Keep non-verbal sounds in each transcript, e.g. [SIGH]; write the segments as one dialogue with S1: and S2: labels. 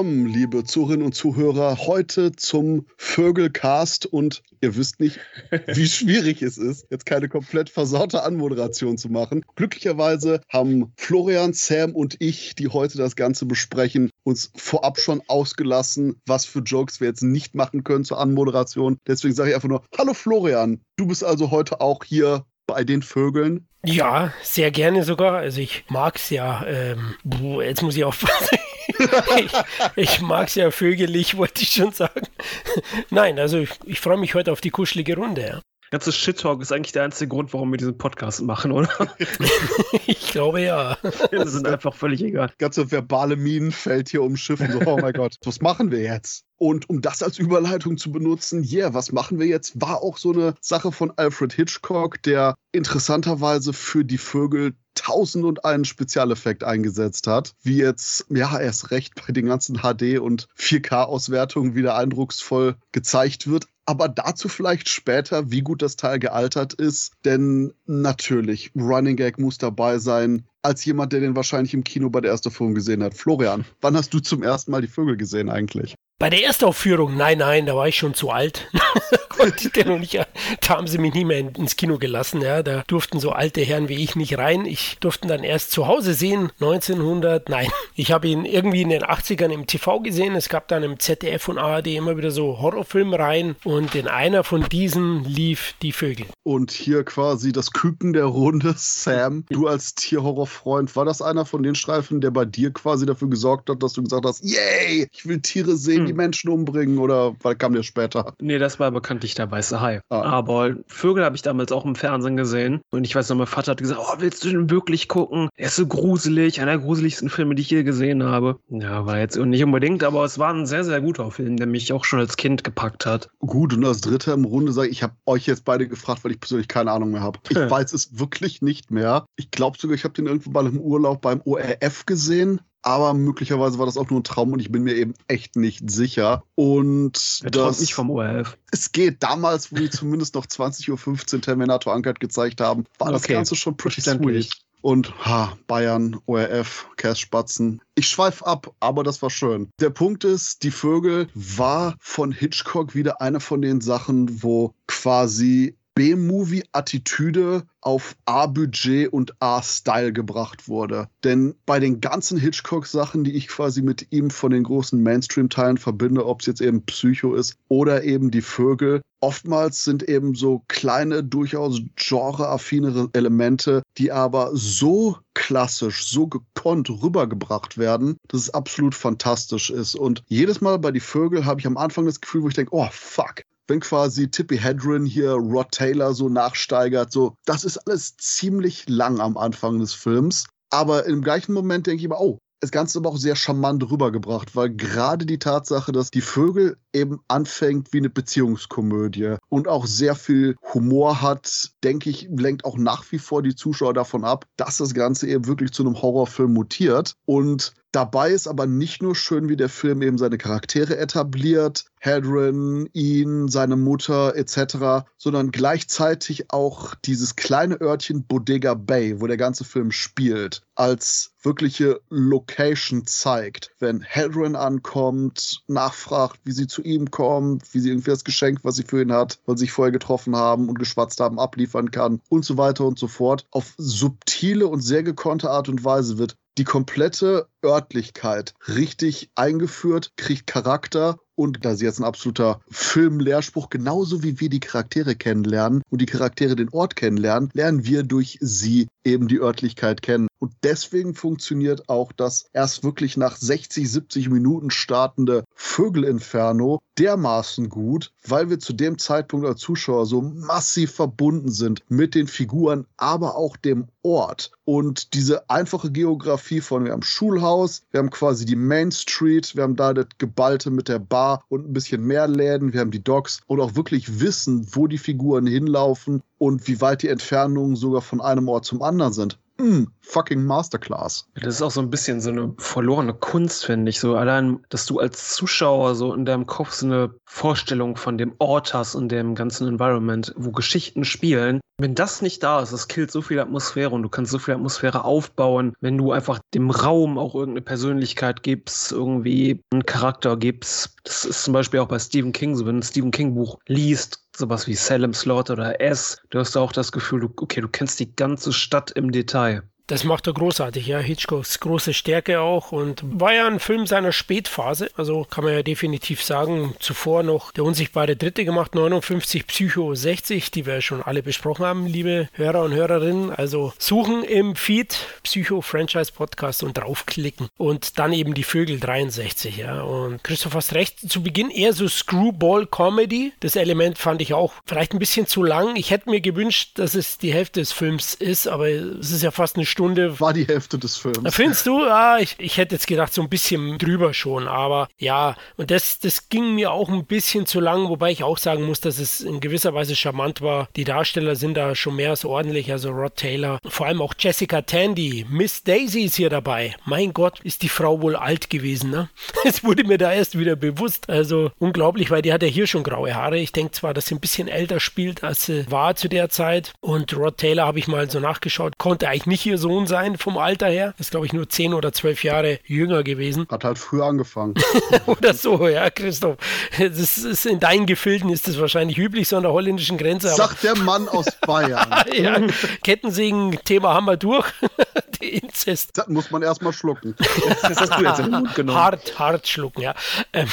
S1: Willkommen, liebe Zuhörerinnen und Zuhörer, heute zum Vögelcast und ihr wisst nicht, [LAUGHS] wie schwierig es ist, jetzt keine komplett versaute Anmoderation zu machen. Glücklicherweise haben Florian, Sam und ich, die heute das Ganze besprechen, uns vorab schon ausgelassen, was für Jokes wir jetzt nicht machen können zur Anmoderation. Deswegen sage ich einfach nur, hallo Florian, du bist also heute auch hier bei den Vögeln.
S2: Ja, sehr gerne sogar. Also ich mag es ja. Ähm, jetzt muss ich aufpassen. Ich, ich mag es ja vögelig, wollte ich schon sagen. Nein, also ich, ich freue mich heute auf die kuschelige Runde. Ja.
S3: Ganzes Shit-Talk ist eigentlich der einzige Grund, warum wir diesen Podcast machen, oder? [LAUGHS]
S2: ich glaube ja.
S3: Das sind einfach völlig egal.
S1: Ganze verbale Minenfeld hier umschiffen. So, oh mein Gott, [LAUGHS] was machen wir jetzt? Und um das als Überleitung zu benutzen, yeah, was machen wir jetzt? War auch so eine Sache von Alfred Hitchcock, der interessanterweise für die Vögel tausend und einen Spezialeffekt eingesetzt hat, wie jetzt, ja, erst recht bei den ganzen HD- und 4K-Auswertungen wieder eindrucksvoll gezeigt wird. Aber dazu vielleicht später, wie gut das Teil gealtert ist. Denn natürlich, Running Gag muss dabei sein. Als jemand, der den wahrscheinlich im Kino bei der ersten Film gesehen hat. Florian, wann hast du zum ersten Mal die Vögel gesehen eigentlich?
S2: Bei der Erstaufführung, nein, nein, da war ich schon zu alt. [LAUGHS] Konnte ich noch nicht, da haben sie mich nie mehr ins Kino gelassen. Ja, da durften so alte Herren wie ich nicht rein. Ich durfte dann erst zu Hause sehen, 1900, nein. Ich habe ihn irgendwie in den 80ern im TV gesehen. Es gab dann im ZDF und ARD immer wieder so Horrorfilme rein und in einer von diesen lief Die Vögel.
S1: Und hier quasi das Küken der Runde, Sam, du als Tierhorrorfreund, war das einer von den Streifen, der bei dir quasi dafür gesorgt hat, dass du gesagt hast, yay, ich will Tiere sehen, die Menschen umbringen oder was kam dir später?
S3: Nee, das war bekanntlich der weiße Hai. Ah. Aber Vögel habe ich damals auch im Fernsehen gesehen. Und ich weiß noch, mein Vater hat gesagt, oh, willst du den wirklich gucken? Er ist so gruselig, einer der gruseligsten Filme, die ich je gesehen habe. Ja, war jetzt nicht unbedingt, aber es war ein sehr, sehr guter Film, der mich auch schon als Kind gepackt hat.
S1: Gut, und als Dritter im Runde sage ich, ich habe euch jetzt beide gefragt, weil ich persönlich keine Ahnung mehr habe. Ich weiß es wirklich nicht mehr. Ich glaube sogar, ich habe den irgendwo mal im Urlaub beim ORF gesehen aber möglicherweise war das auch nur ein Traum und ich bin mir eben echt nicht sicher. Und
S3: er das nicht vom ORF.
S1: Es geht damals, wo die [LAUGHS] zumindest noch 20.15 Uhr Terminator Uncut gezeigt haben, war okay. das Ganze schon pretty sweet. Und ha, Bayern, ORF, Spatzen. Ich schweife ab, aber das war schön. Der Punkt ist, die Vögel war von Hitchcock wieder eine von den Sachen, wo quasi B-Movie-Attitüde auf A-Budget und A-Style gebracht wurde. Denn bei den ganzen Hitchcock-Sachen, die ich quasi mit ihm von den großen Mainstream-Teilen verbinde, ob es jetzt eben Psycho ist oder eben die Vögel, oftmals sind eben so kleine, durchaus genreaffinere Elemente, die aber so klassisch, so gekonnt rübergebracht werden, dass es absolut fantastisch ist. Und jedes Mal bei die Vögel habe ich am Anfang das Gefühl, wo ich denke, oh fuck, wenn quasi Tippy Hedren hier Rod Taylor so nachsteigert, so, das ist alles ziemlich lang am Anfang des Films. Aber im gleichen Moment denke ich immer, oh, das Ganze aber auch sehr charmant rübergebracht, weil gerade die Tatsache, dass die Vögel eben anfängt wie eine Beziehungskomödie und auch sehr viel Humor hat, denke ich, lenkt auch nach wie vor die Zuschauer davon ab, dass das Ganze eben wirklich zu einem Horrorfilm mutiert. Und Dabei ist aber nicht nur schön, wie der Film eben seine Charaktere etabliert, Hadron, ihn, seine Mutter etc., sondern gleichzeitig auch dieses kleine Örtchen Bodega Bay, wo der ganze Film spielt, als wirkliche Location zeigt. Wenn Hadron ankommt, nachfragt, wie sie zu ihm kommt, wie sie irgendwie das Geschenk, was sie für ihn hat, weil sie sich vorher getroffen haben und geschwatzt haben, abliefern kann und so weiter und so fort. Auf subtile und sehr gekonnte Art und Weise wird die komplette Örtlichkeit richtig eingeführt, kriegt Charakter und da ist jetzt ein absoluter Filmlehrspruch, genauso wie wir die Charaktere kennenlernen und die Charaktere den Ort kennenlernen, lernen wir durch sie eben die Örtlichkeit kennen. Und deswegen funktioniert auch das erst wirklich nach 60, 70 Minuten startende Vögelinferno dermaßen gut, weil wir zu dem Zeitpunkt als Zuschauer so massiv verbunden sind mit den Figuren, aber auch dem Ort. Und diese einfache Geografie von, wir haben Schulhaus, wir haben quasi die Main Street, wir haben da das Geballte mit der Bar und ein bisschen mehr Läden, wir haben die Docks und auch wirklich wissen, wo die Figuren hinlaufen und wie weit die Entfernungen sogar von einem Ort zum anderen sind mm, fucking Masterclass.
S3: Das ist auch so ein bisschen so eine verlorene Kunst, finde ich. So allein, dass du als Zuschauer so in deinem Kopf so eine Vorstellung von dem Ort hast und dem ganzen Environment, wo Geschichten spielen. Wenn das nicht da ist, das killt so viel Atmosphäre und du kannst so viel Atmosphäre aufbauen, wenn du einfach dem Raum auch irgendeine Persönlichkeit gibst, irgendwie einen Charakter gibst. Das ist zum Beispiel auch bei Stephen King so, wenn du ein Stephen King Buch liest, sowas wie Salem Slot oder S, du hast auch das Gefühl, du, okay, du kennst die ganze Stadt im Detail.
S2: Das macht er großartig, ja. Hitchcocks große Stärke auch und war ja ein Film seiner Spätphase, also kann man ja definitiv sagen. Zuvor noch der unsichtbare Dritte gemacht, 59 Psycho 60, die wir schon alle besprochen haben, liebe Hörer und Hörerinnen. Also suchen im Feed Psycho Franchise Podcast und draufklicken und dann eben die Vögel 63, ja. Und Christoph hast recht, zu Beginn eher so Screwball Comedy. Das Element fand ich auch vielleicht ein bisschen zu lang. Ich hätte mir gewünscht, dass es die Hälfte des Films ist, aber es ist ja fast eine Stunde Stunde.
S1: War die Hälfte des Films.
S2: Findest du? Ja, ich, ich hätte jetzt gedacht, so ein bisschen drüber schon, aber ja, und das, das ging mir auch ein bisschen zu lang, wobei ich auch sagen muss, dass es in gewisser Weise charmant war. Die Darsteller sind da schon mehr als ordentlich, also Rod Taylor, vor allem auch Jessica Tandy. Miss Daisy ist hier dabei. Mein Gott, ist die Frau wohl alt gewesen, ne? [LAUGHS] Es wurde mir da erst wieder bewusst. Also unglaublich, weil die hat ja hier schon graue Haare. Ich denke zwar, dass sie ein bisschen älter spielt, als sie war zu der Zeit. Und Rod Taylor habe ich mal so nachgeschaut, konnte eigentlich nicht hier so Sohn sein vom Alter her. Ist, glaube ich, nur zehn oder zwölf Jahre jünger gewesen.
S1: Hat halt früher angefangen. [LAUGHS]
S2: oder so, ja, Christoph. Das ist, in deinen Gefilden ist das wahrscheinlich üblich, so an der holländischen Grenze.
S1: Sagt der Mann aus [LAUGHS] Bayern.
S2: ja, Kettensägen-Thema haben wir durch. [LAUGHS] Inzest.
S1: Das muss man erstmal schlucken.
S2: Das hast du jetzt in den Mund genommen. Hart, hart schlucken, ja. Ähm,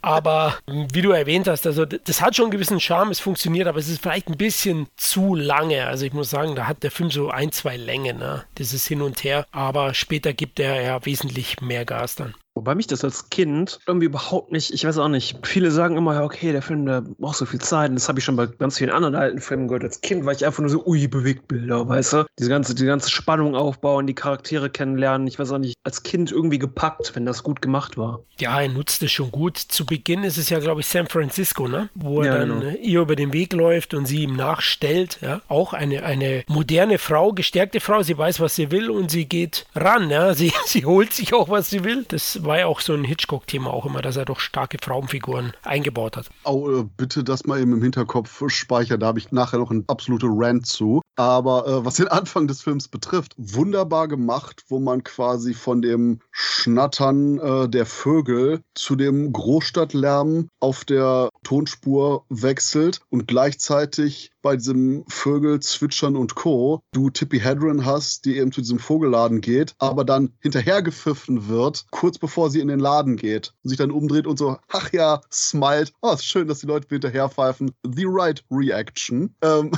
S2: aber wie du erwähnt hast, also das hat schon einen gewissen Charme, es funktioniert, aber es ist vielleicht ein bisschen zu lange. Also ich muss sagen, da hat der Film so ein, zwei Längen, ne? dieses Hin und Her, aber später gibt er ja wesentlich mehr Gas dann.
S3: Wobei mich das als Kind irgendwie überhaupt nicht, ich weiß auch nicht, viele sagen immer, ja, okay, der Film, der braucht so viel Zeit. Und das habe ich schon bei ganz vielen anderen alten Filmen gehört. Als Kind war ich einfach nur so, ui, Bewegtbilder, weißt du? Diese ganze, die ganze Spannung aufbauen, die Charaktere kennenlernen. Ich weiß auch nicht, als Kind irgendwie gepackt, wenn das gut gemacht war.
S2: Ja, er nutzt es schon gut. Zu Beginn ist es ja, glaube ich, San Francisco, ne? Wo er ja, dann genau. ihr über den Weg läuft und sie ihm nachstellt. Ja? Auch eine, eine moderne Frau, gestärkte Frau. Sie weiß, was sie will und sie geht ran. Ja? [LAUGHS] Sie, sie holt sich auch, was sie will. Das war ja auch so ein Hitchcock-Thema auch immer, dass er doch starke Frauenfiguren eingebaut hat.
S1: Oh, bitte das mal eben im Hinterkopf speichern, da habe ich nachher noch ein absolute Rant zu. Aber äh, was den Anfang des Films betrifft, wunderbar gemacht, wo man quasi von dem Schnattern äh, der Vögel zu dem Großstadtlärm auf der Tonspur wechselt und gleichzeitig bei diesem Vögel zwitschern und Co. du Tippi Hedren hast, die eben zu diesem Vogelladen geht, aber dann hinterhergepfiffen wird, kurz bevor sie in den Laden geht und sich dann umdreht und so, ach ja, smilet. Oh, ist schön, dass die Leute hinterherpfeifen. The right reaction. Ähm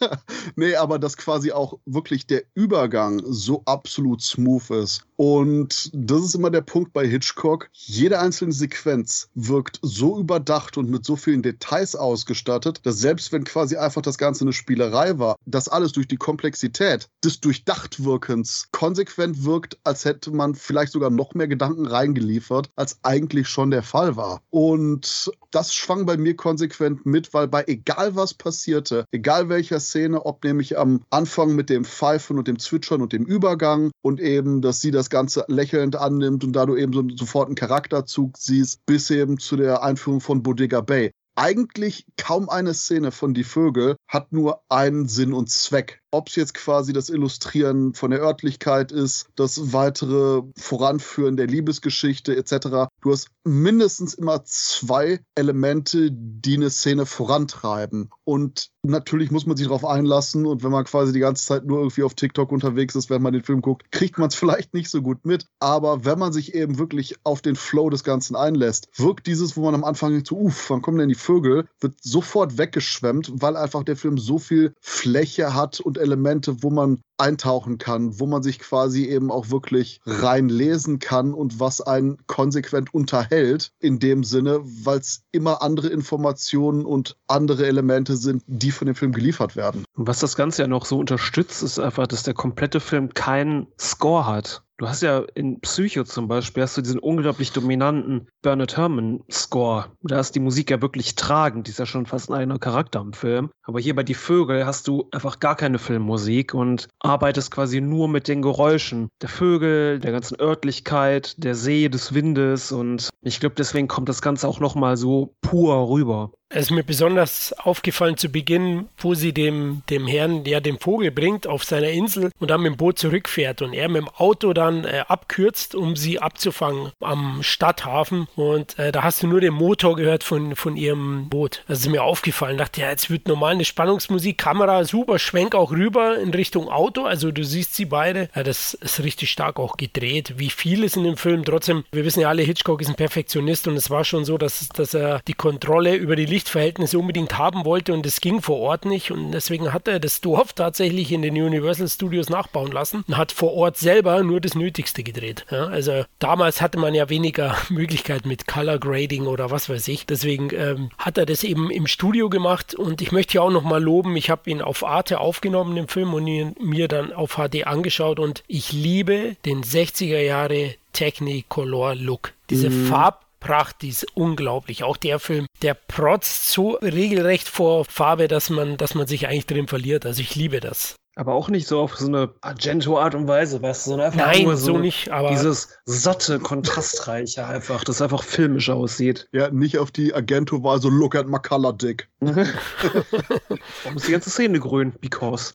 S1: [LAUGHS] nee, aber dass quasi auch wirklich der Übergang so absolut smooth ist. Und das ist immer der Punkt bei Hitchcock. Jede einzelne Sequenz wirkt so überdacht und mit so vielen Details ausgestattet, dass selbst wenn quasi einfach das Ganze eine Spielerei war, das alles durch die Komplexität des Durchdachtwirkens konsequent wirkt, als hätte man vielleicht sogar noch mehr Gedanken reingeliefert, als eigentlich schon der Fall war. Und das schwang bei mir konsequent mit, weil bei egal was passierte, egal welcher Szene, ob nämlich am Anfang mit dem Pfeifen und dem Zwitschern und dem Übergang und eben, dass sie das Ganze lächelnd annimmt und da du eben so, sofort einen Charakterzug siehst, bis eben zu der Einführung von Bodega Bay. Eigentlich kaum eine Szene von Die Vögel hat nur einen Sinn und Zweck ob es jetzt quasi das Illustrieren von der Örtlichkeit ist, das weitere Voranführen der Liebesgeschichte etc. Du hast mindestens immer zwei Elemente, die eine Szene vorantreiben. Und natürlich muss man sich darauf einlassen und wenn man quasi die ganze Zeit nur irgendwie auf TikTok unterwegs ist, wenn man den Film guckt, kriegt man es [LAUGHS] vielleicht nicht so gut mit. Aber wenn man sich eben wirklich auf den Flow des Ganzen einlässt, wirkt dieses, wo man am Anfang denkt, so, uff, wann kommen denn die Vögel, wird sofort weggeschwemmt, weil einfach der Film so viel Fläche hat und Elemente, wo man eintauchen kann, wo man sich quasi eben auch wirklich reinlesen kann und was einen konsequent unterhält, in dem Sinne, weil es immer andere Informationen und andere Elemente sind, die von dem Film geliefert werden.
S3: Und was das Ganze ja noch so unterstützt, ist einfach, dass der komplette Film keinen Score hat. Du hast ja in Psycho zum Beispiel, hast du diesen unglaublich dominanten Bernard Herrmann Score. Da ist die Musik ja wirklich tragend, die ist ja schon fast ein eigener Charakter im Film. Aber hier bei Die Vögel hast du einfach gar keine Filmmusik und arbeitest quasi nur mit den Geräuschen der Vögel, der ganzen Örtlichkeit, der See, des Windes und ich glaube, deswegen kommt das Ganze auch nochmal so pur rüber.
S2: Es ist mir besonders aufgefallen zu Beginn, wo sie dem, dem Herrn ja den Vogel bringt auf seiner Insel und dann mit dem Boot zurückfährt und er mit dem Auto dann äh, abkürzt, um sie abzufangen am Stadthafen. Und äh, da hast du nur den Motor gehört von, von ihrem Boot. Das ist mir aufgefallen. Dachte, ja, jetzt wird normal eine Spannungsmusik, Kamera super, Schwenk auch rüber in Richtung Auto. Also du siehst sie beide. Ja, das ist richtig stark auch gedreht. Wie viel ist in dem Film. Trotzdem, wir wissen ja alle, Hitchcock ist ein Perfektionist und es war schon so, dass, dass er die Kontrolle über die Lichtverhältnisse unbedingt haben wollte und es ging vor Ort nicht und deswegen hat er das Dorf tatsächlich in den Universal Studios nachbauen lassen und hat vor Ort selber nur das Nötigste gedreht. Ja, also damals hatte man ja weniger [LAUGHS] Möglichkeit mit Color Grading oder was weiß ich. Deswegen ähm, hat er das eben im Studio gemacht und ich möchte hier auch nochmal loben, ich habe ihn auf Arte aufgenommen, den Film, und ihn mir dann auf HD angeschaut und ich liebe den 60er Jahre Technicolor Look. Diese mhm. Farb Pracht, die ist unglaublich. Auch der Film, der protzt so regelrecht vor Farbe, dass man, dass man sich eigentlich drin verliert. Also ich liebe das.
S3: Aber auch nicht so auf so eine Argento-Art und Weise, weißt du, sondern
S2: einfach Nein, nur so, so nicht, aber
S3: dieses satte, kontrastreiche einfach, das einfach filmisch aussieht.
S1: Ja, nicht auf die Argento-Weise, so look at my color dick. [LAUGHS]
S3: Warum ist die ganze Szene grün? Because.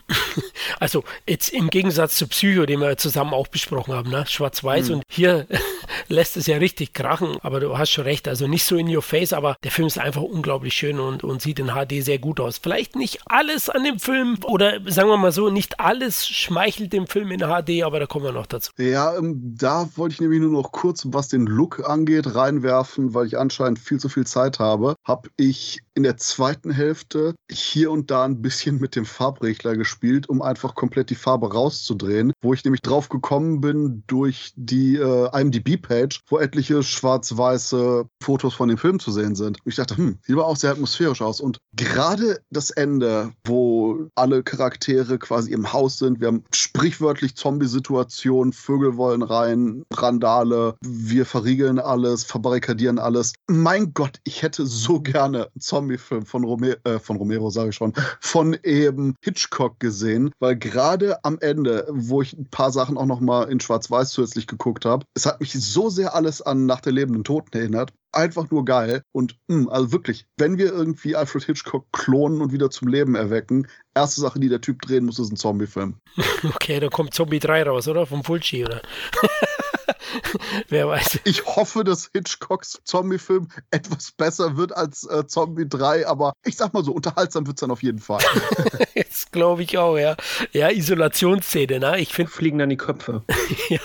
S2: Also, jetzt im Gegensatz zu Psycho, den wir zusammen auch besprochen haben, ne? Schwarz-Weiß hm. und hier lässt es ja richtig krachen, aber du hast schon recht, also nicht so in your face, aber der Film ist einfach unglaublich schön und, und sieht in HD sehr gut aus. Vielleicht nicht alles an dem Film oder sagen wir mal so, nicht alles schmeichelt dem Film in HD, aber da kommen wir noch dazu.
S1: Ja, ähm, da wollte ich nämlich nur noch kurz, was den Look angeht, reinwerfen, weil ich anscheinend viel zu viel Zeit habe. Habe ich in der zweiten Hälfte hier und da ein bisschen mit dem Farbregler gespielt, um einfach komplett die Farbe rauszudrehen, wo ich nämlich drauf gekommen bin durch die äh, IMDb-Page, wo etliche schwarz-weiße Fotos von dem Film zu sehen sind. Und ich dachte, hm, sieht aber auch sehr atmosphärisch aus. Und gerade das Ende, wo alle Charaktere quasi im Haus sind, wir haben sprichwörtlich Zombie-Situationen, Vögel wollen rein, Randale, wir verriegeln alles, verbarrikadieren alles. Mein Gott, ich hätte so gerne Zombie Zombie-Film von, Rome äh, von Romero, sage ich schon, von eben Hitchcock gesehen, weil gerade am Ende, wo ich ein paar Sachen auch noch mal in Schwarz-Weiß zusätzlich geguckt habe, es hat mich so sehr alles an Nach der lebenden Toten erinnert. Einfach nur geil. Und mh, hm, also wirklich, wenn wir irgendwie Alfred Hitchcock klonen und wieder zum Leben erwecken, erste Sache, die der Typ drehen muss, ist ein Zombie-Film. [LAUGHS]
S2: Okay, da kommt Zombie 3 raus, oder? Vom Fulci, oder? [LAUGHS] [LAUGHS] Wer weiß.
S1: Ich hoffe, dass Hitchcocks Zombie-Film etwas besser wird als äh, Zombie 3, aber ich sag mal so, unterhaltsam wird es dann auf jeden Fall. [LAUGHS]
S2: das glaube ich auch, ja. Ja, Isolationsszene, ne? Ich finde.
S3: Fliegen dann die Köpfe. [LAUGHS] ja.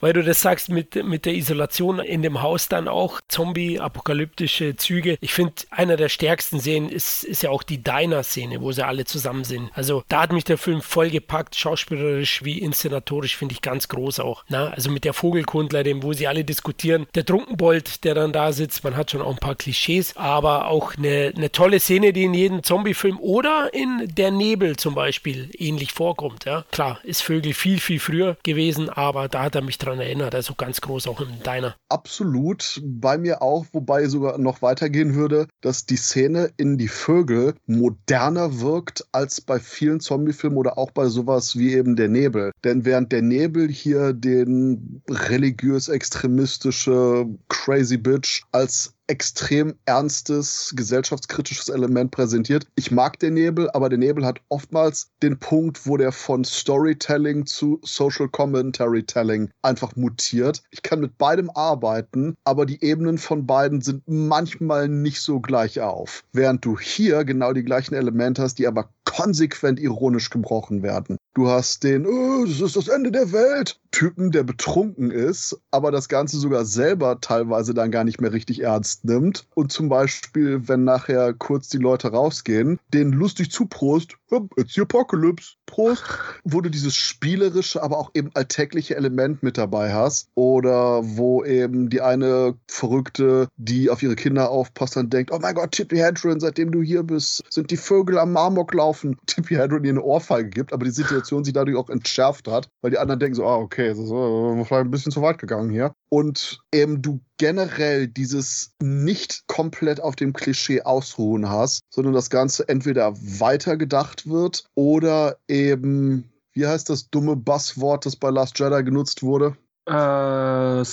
S2: Weil du das sagst mit, mit der Isolation in dem Haus dann auch, Zombie-apokalyptische Züge. Ich finde, einer der stärksten Szenen ist, ist ja auch die Diner-Szene, wo sie alle zusammen sind. Also da hat mich der Film voll gepackt, schauspielerisch wie inszenatorisch, finde ich ganz groß auch. Na, also mit der Vogelkundlerin, wo sie alle diskutieren. Der Trunkenbold, der dann da sitzt, man hat schon auch ein paar Klischees, aber auch eine, eine tolle Szene, die in jedem Zombie-Film oder in Der Nebel zum Beispiel ähnlich vorkommt. Ja. Klar, ist Vögel viel, viel früher gewesen, aber da hat er mich dran erinnert, also ganz groß auch in deiner.
S1: Absolut, bei mir auch, wobei sogar noch weitergehen würde, dass die Szene in die Vögel moderner wirkt als bei vielen Zombie-Filmen oder auch bei sowas wie eben Der Nebel. Denn während Der Nebel hier den religiös-extremistische Crazy Bitch als extrem ernstes, gesellschaftskritisches Element präsentiert. Ich mag den Nebel, aber der Nebel hat oftmals den Punkt, wo der von Storytelling zu Social Commentary Telling einfach mutiert. Ich kann mit beidem arbeiten, aber die Ebenen von beiden sind manchmal nicht so gleich auf. Während du hier genau die gleichen Elemente hast, die aber konsequent ironisch gebrochen werden. Du hast den, oh, das ist das Ende der Welt, Typen, der betrunken ist, aber das Ganze sogar selber teilweise dann gar nicht mehr richtig ernst nimmt. Und zum Beispiel, wenn nachher kurz die Leute rausgehen, den lustig zuprost, it's the apocalypse, Prost, wo du dieses spielerische, aber auch eben alltägliche Element mit dabei hast. Oder wo eben die eine Verrückte, die auf ihre Kinder aufpasst, dann denkt, oh mein Gott, Tippy Hedron, seitdem du hier bist, sind die Vögel am Marmok laufen. [LAUGHS] Tippy Hedron ihr eine Ohrfeige gibt, aber die Situation Situation sich dadurch auch entschärft hat, weil die anderen denken so, ah, okay, das ist vielleicht ein bisschen zu weit gegangen hier. Und eben du generell dieses nicht komplett auf dem Klischee ausruhen hast, sondern das Ganze entweder weitergedacht wird oder eben, wie heißt das dumme Buzzword, das bei Last Jedi genutzt wurde?
S3: Äh,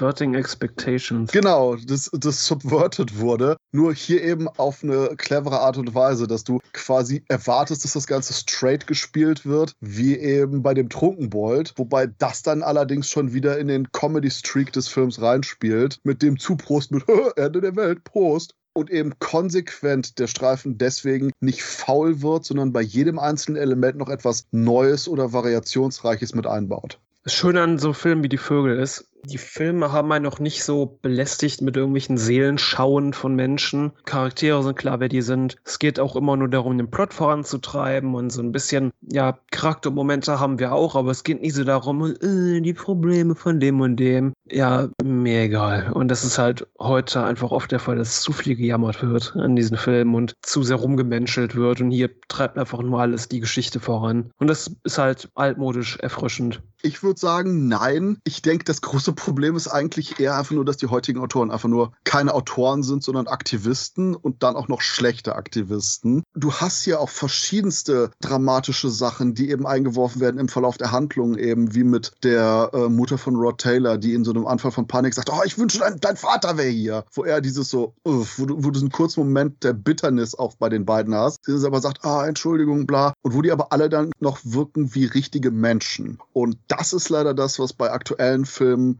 S3: Subverting Expectations.
S1: Genau, das, das subverted wurde. Nur hier eben auf eine clevere Art und Weise, dass du quasi erwartest, dass das Ganze straight gespielt wird, wie eben bei dem Trunkenbold. Wobei das dann allerdings schon wieder in den Comedy-Streak des Films reinspielt. Mit dem Zuprost mit Ende der Welt, Prost und eben konsequent der Streifen deswegen nicht faul wird, sondern bei jedem einzelnen Element noch etwas Neues oder Variationsreiches mit einbaut.
S3: Das Schöne an so Filmen wie Die Vögel ist, die Filme haben einen noch nicht so belästigt mit irgendwelchen Seelenschauen von Menschen. Charaktere sind klar, wer die sind. Es geht auch immer nur darum, den Plot voranzutreiben und so ein bisschen, ja, Charaktermomente haben wir auch, aber es geht nie so darum, äh, die Probleme von dem und dem. Ja, mir egal. Und das ist halt heute einfach oft der Fall, dass zu viel gejammert wird an diesen Filmen und zu sehr rumgemenschelt wird. Und hier treibt einfach nur alles die Geschichte voran. Und das ist halt altmodisch erfrischend.
S1: Ich würde sagen, nein. Ich denke, das große Problem ist eigentlich eher einfach nur, dass die heutigen Autoren einfach nur keine Autoren sind, sondern Aktivisten und dann auch noch schlechte Aktivisten. Du hast hier auch verschiedenste dramatische Sachen, die eben eingeworfen werden im Verlauf der Handlung, eben wie mit der äh, Mutter von Rod Taylor, die in so einem Anfall von Panik sagt, oh, ich wünsche, dein, dein Vater wäre hier. Wo er dieses so, wo, du, wo du einen kurzen Moment der Bitternis auch bei den beiden hast. Sie aber sagt, ah, Entschuldigung, bla. Und wo die aber alle dann noch wirken wie richtige Menschen. Und das ist leider das, was bei aktuellen Filmen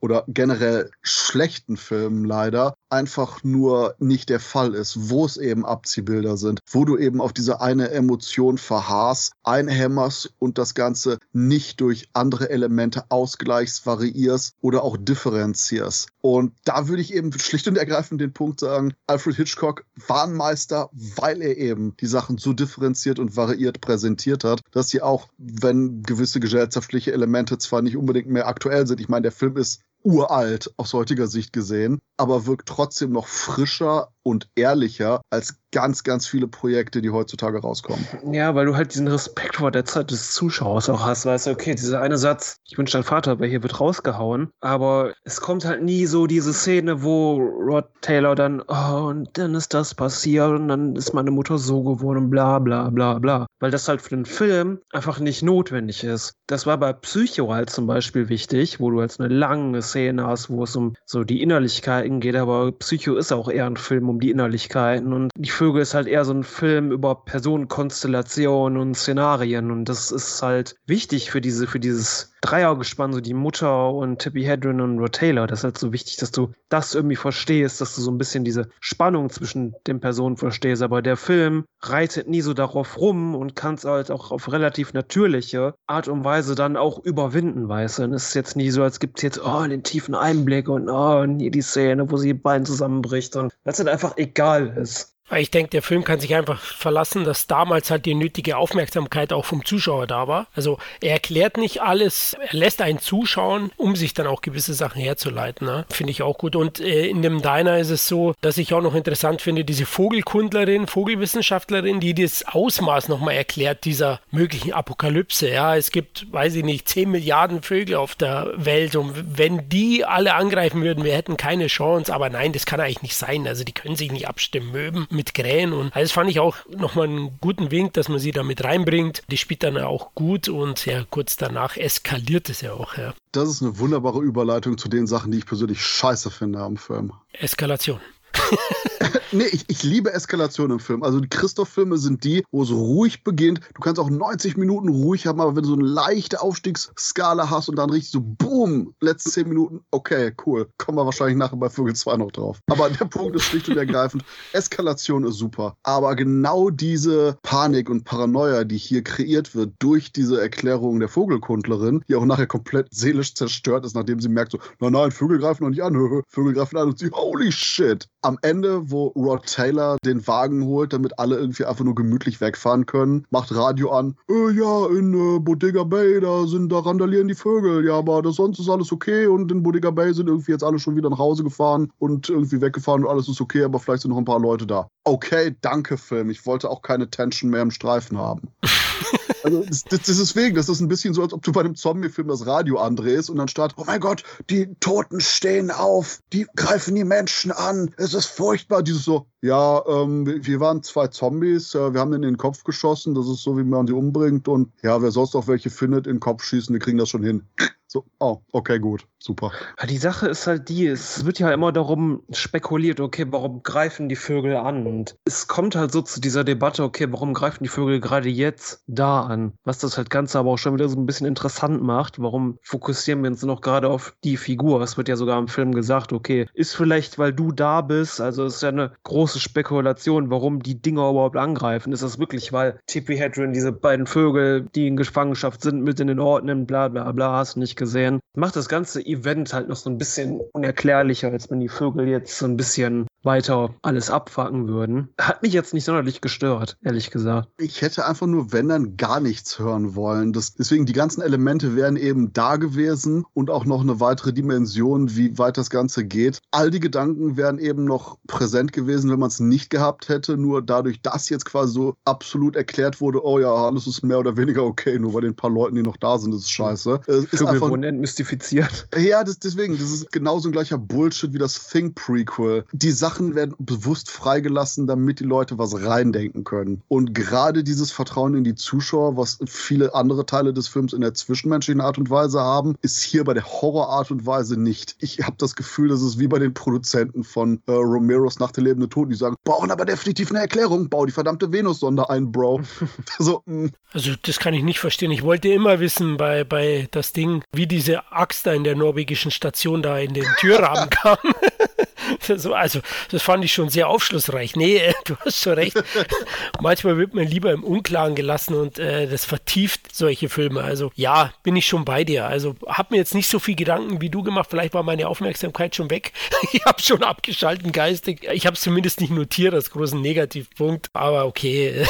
S1: oder generell schlechten Filmen leider einfach nur nicht der Fall ist, wo es eben Abziehbilder sind, wo du eben auf diese eine Emotion verharrst, einhämmerst und das Ganze nicht durch andere Elemente ausgleichst, variierst oder auch differenzierst. Und da würde ich eben schlicht und ergreifend den Punkt sagen, Alfred Hitchcock war ein Meister, weil er eben die Sachen so differenziert und variiert präsentiert hat, dass sie auch, wenn gewisse gesellschaftliche Elemente zwar nicht unbedingt mehr aktuell sind, ich meine, der Film ist uralt aus heutiger Sicht gesehen, aber wirkt trotzdem noch frischer und ehrlicher als ganz, ganz viele Projekte, die heutzutage rauskommen.
S3: Ja, weil du halt diesen Respekt vor der Zeit des Zuschauers auch hast, weißt du, okay, dieser eine Satz, ich wünsche dein Vater, aber hier wird rausgehauen, aber es kommt halt nie so diese Szene, wo Rod Taylor dann, oh, und dann ist das passiert und dann ist meine Mutter so geworden, bla bla bla bla. Weil das halt für den Film einfach nicht notwendig ist. Das war bei Psycho halt zum Beispiel wichtig, wo du jetzt eine lange Szene hast, wo es um so die Innerlichkeiten geht, aber Psycho ist auch eher ein Film um die Innerlichkeiten und die Vögel ist halt eher so ein Film über Personenkonstellationen und Szenarien und das ist halt wichtig für diese, für dieses Dreiergespann, so die Mutter und Tippy Hedren und Rod Taylor. Das ist halt so wichtig, dass du das irgendwie verstehst, dass du so ein bisschen diese Spannung zwischen den Personen verstehst. Aber der Film reitet nie so darauf rum und kann es halt auch auf relativ natürliche Art und Weise dann auch überwinden, weißt du. Und es ist jetzt nie so, als gibt es jetzt, oh, den tiefen Einblick und oh, nie die Szene, wo sie die beiden zusammenbricht und es halt einfach egal ist.
S2: Ich denke, der Film kann sich einfach verlassen, dass damals halt die nötige Aufmerksamkeit auch vom Zuschauer da war. Also er erklärt nicht alles, er lässt einen zuschauen, um sich dann auch gewisse Sachen herzuleiten. Ne? Finde ich auch gut. Und äh, in dem Diner ist es so, dass ich auch noch interessant finde, diese Vogelkundlerin, Vogelwissenschaftlerin, die das Ausmaß nochmal erklärt dieser möglichen Apokalypse. Ja, es gibt, weiß ich nicht, 10 Milliarden Vögel auf der Welt und wenn die alle angreifen würden, wir hätten keine Chance. Aber nein, das kann eigentlich nicht sein. Also die können sich nicht abstimmen mögen mit Krähen und alles fand ich auch nochmal einen guten Wink, dass man sie da mit reinbringt. Die spielt dann auch gut und ja, kurz danach eskaliert es ja auch. Ja.
S1: Das ist eine wunderbare Überleitung zu den Sachen, die ich persönlich scheiße finde am Film.
S2: Eskalation.
S1: Nee, ich, ich liebe Eskalation im Film. Also die Christoph-Filme sind die, wo es ruhig beginnt. Du kannst auch 90 Minuten ruhig haben, aber wenn du so eine leichte Aufstiegsskala hast und dann richtig so boom, letzte 10 Minuten, okay, cool. Kommen wir wahrscheinlich nachher bei Vögel 2 noch drauf. Aber der Punkt ist schlicht und ergreifend, Eskalation ist super. Aber genau diese Panik und Paranoia, die hier kreiert wird durch diese Erklärung der Vogelkundlerin, die auch nachher komplett seelisch zerstört ist, nachdem sie merkt so, nein, nein, Vögel greifen noch nicht an, [LAUGHS] Vögel greifen an und sie, holy shit. Am Ende, wo Rod Taylor den Wagen holt, damit alle irgendwie einfach nur gemütlich wegfahren können. Macht Radio an. Äh, ja, in äh, Bodega Bay, da sind, da randalieren die Vögel. Ja, aber das, sonst ist alles okay. Und in Bodega Bay sind irgendwie jetzt alle schon wieder nach Hause gefahren und irgendwie weggefahren und alles ist okay, aber vielleicht sind noch ein paar Leute da. Okay, danke, Film. Ich wollte auch keine Tension mehr im Streifen haben. [LAUGHS] Also das, das, deswegen, das ist ein bisschen so, als ob du bei einem Zombie-Film das Radio andrehst und dann startet, oh mein Gott, die Toten stehen auf, die greifen die Menschen an, es ist furchtbar. Dieses so, ja, ähm, wir waren zwei Zombies, äh, wir haben in den Kopf geschossen, das ist so, wie man die umbringt. Und ja, wer sonst auch welche findet, in den Kopf schießen, wir kriegen das schon hin. So, oh, okay, gut, super.
S3: Die Sache ist halt die, es wird ja immer darum spekuliert, okay, warum greifen die Vögel an? Und es kommt halt so zu dieser Debatte, okay, warum greifen die Vögel gerade jetzt da an? Was das halt Ganze aber auch schon wieder so ein bisschen interessant macht. Warum fokussieren wir uns noch gerade auf die Figur? Es wird ja sogar im Film gesagt, okay, ist vielleicht, weil du da bist, also ist ja eine große Spekulation, warum die Dinger überhaupt angreifen. Ist das wirklich, weil Tippy Hedron, diese beiden Vögel, die in Gefangenschaft sind, mit in den Orten, bla bla bla, hast du nicht gesehen. Macht das ganze Event halt noch so ein bisschen unerklärlicher, als wenn die Vögel jetzt so ein bisschen weiter alles abfacken würden. Hat mich jetzt nicht sonderlich gestört, ehrlich gesagt.
S1: Ich hätte einfach nur, wenn dann, gar nichts hören wollen. Das, deswegen, die ganzen Elemente wären eben da gewesen und auch noch eine weitere Dimension, wie weit das Ganze geht. All die Gedanken wären eben noch präsent gewesen, wenn man es nicht gehabt hätte. Nur dadurch, dass jetzt quasi so absolut erklärt wurde, oh ja, alles ist mehr oder weniger okay, nur bei den paar Leuten, die noch da sind, ist es scheiße.
S3: Es ist einfach, wurden entmystifiziert.
S1: Ja, das, deswegen, das ist genauso ein gleicher Bullshit wie das Think-Prequel. Die Sache Sachen werden bewusst freigelassen, damit die Leute was reindenken können. Und gerade dieses Vertrauen in die Zuschauer, was viele andere Teile des Films in der zwischenmenschlichen Art und Weise haben, ist hier bei der Horrorart und Weise nicht. Ich habe das Gefühl, das ist wie bei den Produzenten von äh, Romeros Nach der lebende Tod, die sagen, brauchen aber definitiv eine Erklärung, bau die verdammte Venus-Sonde ein, Bro. [LAUGHS]
S2: so, mm. also das kann ich nicht verstehen. Ich wollte immer wissen bei, bei das Ding, wie diese Axt da in der norwegischen Station da in den Türrahmen kam. [LAUGHS] so, also, das fand ich schon sehr aufschlussreich. Nee, äh, du hast schon recht. [LAUGHS] Manchmal wird man lieber im Unklaren gelassen und äh, das vertieft solche Filme. Also, ja, bin ich schon bei dir. Also, habe mir jetzt nicht so viel Gedanken wie du gemacht. Vielleicht war meine Aufmerksamkeit schon weg. [LAUGHS] ich habe schon abgeschalten geistig. Ich habe es zumindest nicht notiert als großen Negativpunkt. Aber okay,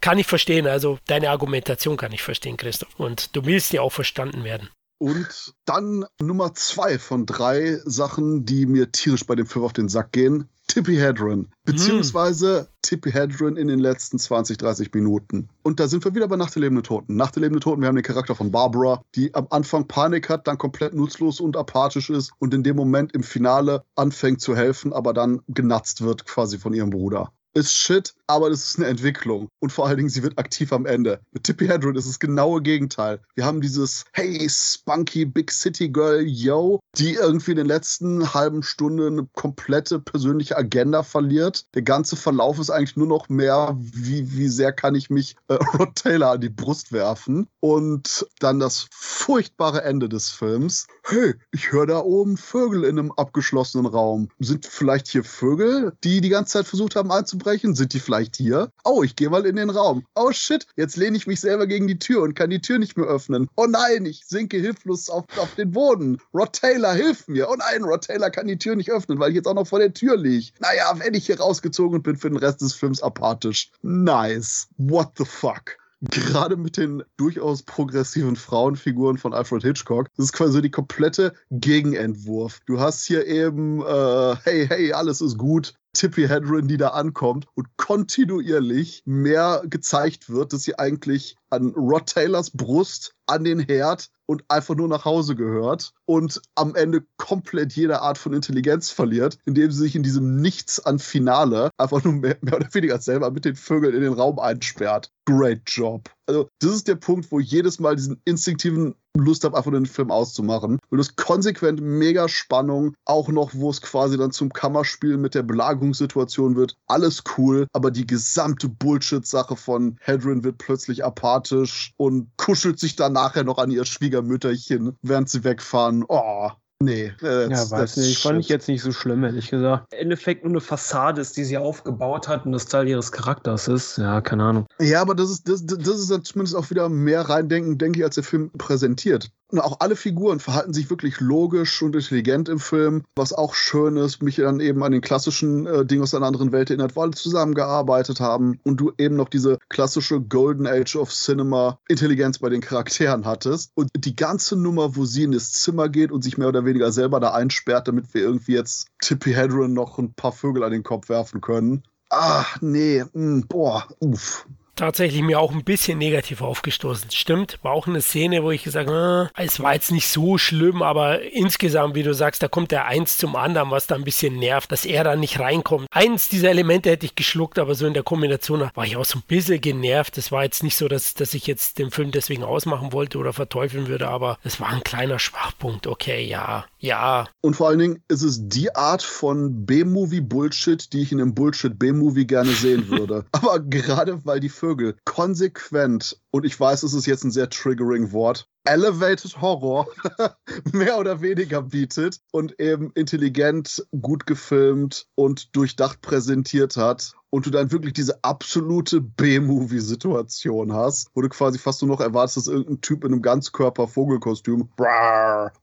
S2: kann ich verstehen. Also, deine Argumentation kann ich verstehen, Christoph. Und du willst ja auch verstanden werden.
S1: Und dann Nummer zwei von drei Sachen, die mir tierisch bei dem Film auf den Sack gehen. Tippy Hedron, beziehungsweise mm. Tippy Hedron in den letzten 20, 30 Minuten. Und da sind wir wieder bei Nacht der lebenden Toten. Nacht der lebenden Toten, wir haben den Charakter von Barbara, die am Anfang Panik hat, dann komplett nutzlos und apathisch ist und in dem Moment im Finale anfängt zu helfen, aber dann genatzt wird quasi von ihrem Bruder ist shit, aber das ist eine Entwicklung. Und vor allen Dingen, sie wird aktiv am Ende. Mit Tippy Hedron ist das genaue Gegenteil. Wir haben dieses Hey, spunky Big City Girl, yo, die irgendwie in den letzten halben Stunden eine komplette persönliche Agenda verliert. Der ganze Verlauf ist eigentlich nur noch mehr, wie, wie sehr kann ich mich äh, [LAUGHS] Rod Taylor an die Brust werfen. Und dann das furchtbare Ende des Films. Hey, ich höre da oben Vögel in einem abgeschlossenen Raum. Sind vielleicht hier Vögel, die die ganze Zeit versucht haben einzubrechen? Einbrechen? Sind die vielleicht hier? Oh, ich gehe mal in den Raum. Oh shit, jetzt lehne ich mich selber gegen die Tür und kann die Tür nicht mehr öffnen. Oh nein, ich sinke hilflos auf, auf den Boden. Rod Taylor, hilf mir. Oh nein, Rod Taylor kann die Tür nicht öffnen, weil ich jetzt auch noch vor der Tür liege. Naja, wenn ich hier rausgezogen bin für den Rest des Films apathisch. Nice. What the fuck? gerade mit den durchaus progressiven Frauenfiguren von Alfred Hitchcock. Das ist quasi die komplette Gegenentwurf. Du hast hier eben, äh, hey, hey, alles ist gut. Tippy Hedron, die da ankommt und kontinuierlich mehr gezeigt wird, dass sie eigentlich an Rod Taylors Brust, an den Herd und einfach nur nach Hause gehört und am Ende komplett jede Art von Intelligenz verliert, indem sie sich in diesem Nichts an Finale einfach nur mehr, mehr oder weniger selber mit den Vögeln in den Raum einsperrt. Great Job. Also, das ist der Punkt, wo ich jedes Mal diesen instinktiven Lust habe, einfach den Film auszumachen. Und das konsequent mega Spannung, auch noch, wo es quasi dann zum Kammerspiel mit der Belagerungssituation wird. Alles cool, aber die gesamte Bullshit-Sache von Hedrin wird plötzlich apathisch und kuschelt sich dann nachher noch an ihr Schwiegermütterchen, während sie wegfahren. Oh, Nee.
S3: Äh, ja, weiß nicht. Fand ich jetzt nicht so schlimm, ehrlich gesagt. Im Endeffekt nur eine Fassade ist, die sie aufgebaut hat und das Teil ihres Charakters ist. Ja, keine Ahnung.
S1: Ja, aber das ist, das, das ist zumindest auch wieder mehr reindenken, denke ich, als der Film präsentiert. Und auch alle Figuren verhalten sich wirklich logisch und intelligent im Film, was auch schön ist, mich dann eben an den klassischen äh, Dingen aus einer anderen Welt erinnert, weil alle zusammengearbeitet haben und du eben noch diese klassische Golden Age of Cinema Intelligenz bei den Charakteren hattest. Und die ganze Nummer, wo sie in das Zimmer geht und sich mehr oder weniger selber da einsperrt, damit wir irgendwie jetzt Tippy Hedron noch ein paar Vögel an den Kopf werfen können. Ach, nee, mh, hm, boah, uff.
S2: Tatsächlich mir auch ein bisschen negativ aufgestoßen. Stimmt, war auch eine Szene, wo ich gesagt habe, ah, es war jetzt nicht so schlimm, aber insgesamt, wie du sagst, da kommt der eins zum anderen, was da ein bisschen nervt, dass er da nicht reinkommt. Eins dieser Elemente hätte ich geschluckt, aber so in der Kombination war ich auch so ein bisschen genervt. Es war jetzt nicht so, dass, dass ich jetzt den Film deswegen ausmachen wollte oder verteufeln würde, aber es war ein kleiner Schwachpunkt. Okay, ja, ja.
S1: Und vor allen Dingen ist es die Art von B-Movie-Bullshit, die ich in einem Bullshit-B-Movie gerne sehen würde. [LAUGHS] aber gerade weil die Vögel konsequent, und ich weiß, es ist jetzt ein sehr triggering Wort, Elevated Horror [LAUGHS] mehr oder weniger bietet und eben intelligent, gut gefilmt und durchdacht präsentiert hat und du dann wirklich diese absolute B-Movie-Situation hast, wo du quasi fast nur noch erwartest, dass irgendein Typ in einem Ganzkörper-Vogelkostüm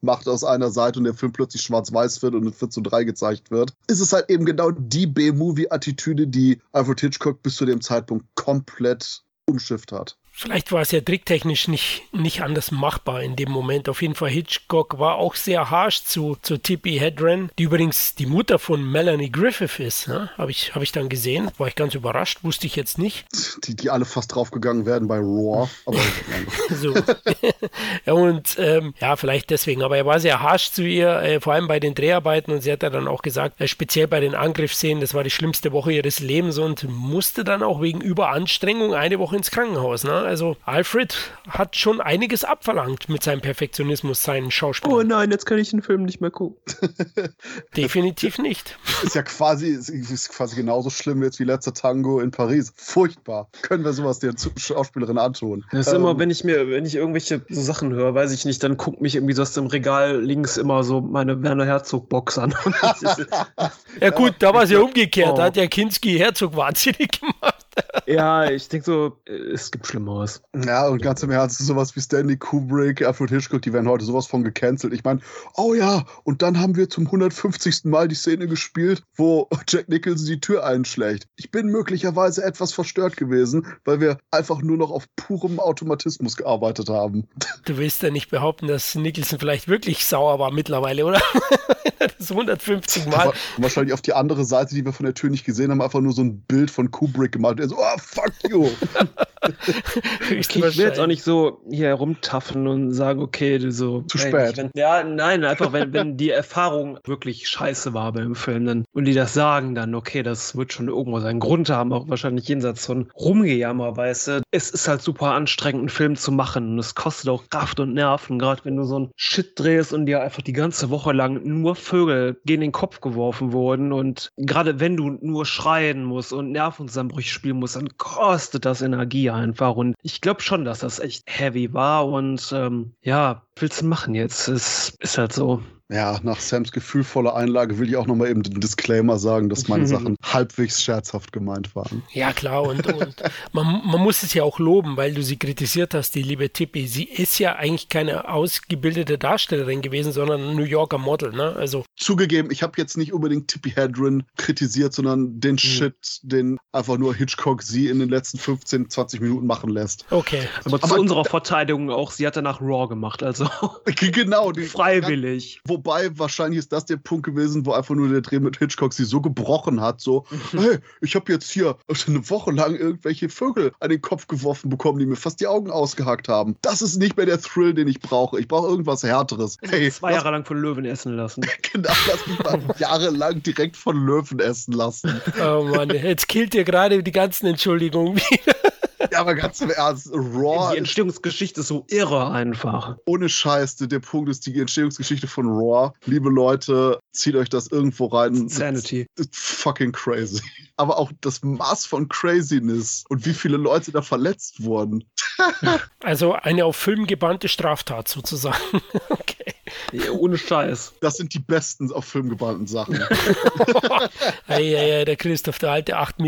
S1: macht aus einer Seite und der Film plötzlich schwarz-weiß wird und in 4 zu 3 gezeigt wird, ist es halt eben genau die B-Movie-Attitüde, die Alfred Hitchcock bis zu dem Zeitpunkt komplett umschifft hat.
S2: Vielleicht war es ja tricktechnisch nicht, nicht anders machbar in dem Moment. Auf jeden Fall Hitchcock war auch sehr harsh zu, zu Tippi Hedren, die übrigens die Mutter von Melanie Griffith ist. Ne? Habe ich, hab ich dann gesehen. War ich ganz überrascht, wusste ich jetzt nicht.
S1: Die, die alle fast draufgegangen werden bei Raw. Aber [LAUGHS]
S2: so. [LAUGHS] ja, und ähm, ja, vielleicht deswegen. Aber er war sehr harsh zu ihr, äh, vor allem bei den Dreharbeiten. Und sie hat ja dann auch gesagt, äh, speziell bei den Angriffsszenen, das war die schlimmste Woche ihres Lebens und musste dann auch wegen Überanstrengung eine Woche ins Krankenhaus. Ne? Also Alfred hat schon einiges abverlangt mit seinem Perfektionismus, seinen Schauspiel.
S3: Oh nein, jetzt kann ich den Film nicht mehr gucken. [LAUGHS]
S2: Definitiv nicht.
S1: Ist ja quasi, ist quasi genauso schlimm jetzt wie letzter Tango in Paris. Furchtbar. Können wir sowas der Schauspielerin antun?
S3: Das ist ähm, immer, wenn ich mir, wenn ich irgendwelche so Sachen höre, weiß ich nicht, dann guckt mich irgendwie so aus dem Regal links immer so meine Werner Herzog-Box an. [LAUGHS] [LAUGHS]
S2: ja gut, da war es ja umgekehrt. Oh. Da hat ja Kinski Herzog wahnsinnig gemacht
S3: ja, ich denke so, es gibt Schlimmeres.
S1: Ja, und ganz im Ernst, sowas wie Stanley Kubrick, Alfred Hitchcock, die werden heute sowas von gecancelt. Ich meine, oh ja, und dann haben wir zum 150. Mal die Szene gespielt, wo [LAUGHS] Jack Nicholson die Tür einschlägt. Ich bin möglicherweise etwas verstört gewesen, weil wir einfach nur noch auf purem Automatismus gearbeitet haben.
S2: Du willst ja nicht behaupten, dass Nicholson vielleicht wirklich sauer war mittlerweile, oder? [LAUGHS] das 150 Mal.
S1: Wahrscheinlich auf die andere Seite, die wir von der Tür nicht gesehen haben, einfach nur so ein Bild von Kubrick gemalt. Er so, oh, fuck you. [LAUGHS]
S3: ich will jetzt auch nicht so hier herumtaffen und sagen, okay, du so.
S1: Zu spät.
S3: Wenn, ja, nein, einfach, wenn, wenn die Erfahrung wirklich scheiße war beim Film dann, und die das sagen, dann, okay, das wird schon irgendwo seinen Grund haben, auch wahrscheinlich jenseits von Rumgejammer, weißt du. Es ist halt super anstrengend, einen Film zu machen und es kostet auch Kraft und Nerven, gerade wenn du so ein Shit drehst und dir einfach die ganze Woche lang nur Vögel gegen den Kopf geworfen wurden und gerade wenn du nur schreien musst und Nervenzusammenbrüche spielen musst, dann kostet das Energie einfach. Und ich glaube schon, dass das echt heavy war. Und ähm, ja, willst du machen jetzt? Es ist halt so
S1: ja, nach Sams gefühlvoller Einlage will ich auch nochmal eben den Disclaimer sagen, dass meine [LAUGHS] Sachen halbwegs scherzhaft gemeint waren.
S2: Ja, klar, und, und man, man, muss es ja auch loben, weil du sie kritisiert hast, die liebe Tippi. Sie ist ja eigentlich keine ausgebildete Darstellerin gewesen, sondern ein New Yorker Model, ne? Also.
S1: Zugegeben, ich habe jetzt nicht unbedingt Tippi Hedren kritisiert, sondern den mhm. Shit, den einfach nur Hitchcock sie in den letzten 15, 20 Minuten machen lässt.
S2: Okay.
S3: Aber zu Aber, unserer Verteidigung auch, sie hat danach Raw gemacht, also. [LAUGHS]
S1: genau.
S3: Die, Freiwillig.
S1: Wo Wobei, wahrscheinlich ist das der Punkt gewesen, wo einfach nur der Dreh mit Hitchcock sie so gebrochen hat, so, [LAUGHS] hey, ich habe jetzt hier eine Woche lang irgendwelche Vögel an den Kopf geworfen bekommen, die mir fast die Augen ausgehackt haben. Das ist nicht mehr der Thrill, den ich brauche. Ich brauche irgendwas Härteres.
S3: Hey, zwei Jahre lang von Löwen essen lassen. [LAUGHS]
S1: genau, lass mich mal jahrelang direkt von Löwen essen lassen.
S2: Oh Mann, jetzt killt ihr gerade die ganzen Entschuldigungen wieder.
S1: Aber ganz im Ernst, Raw.
S3: Die Entstehungsgeschichte ist so irre einfach.
S1: Ohne Scheiß, der Punkt ist die Entstehungsgeschichte von Raw. Liebe Leute, zieht euch das irgendwo rein.
S3: Sanity.
S1: It's fucking crazy. [LAUGHS] Aber auch das Maß von Craziness und wie viele Leute da verletzt wurden. [LAUGHS]
S2: also eine auf Film gebannte Straftat sozusagen. [LAUGHS] okay.
S3: Ja, ohne Scheiß.
S1: Das sind die besten auf Film gebannten Sachen.
S2: ja, ja, ja, der Christoph, der alte 8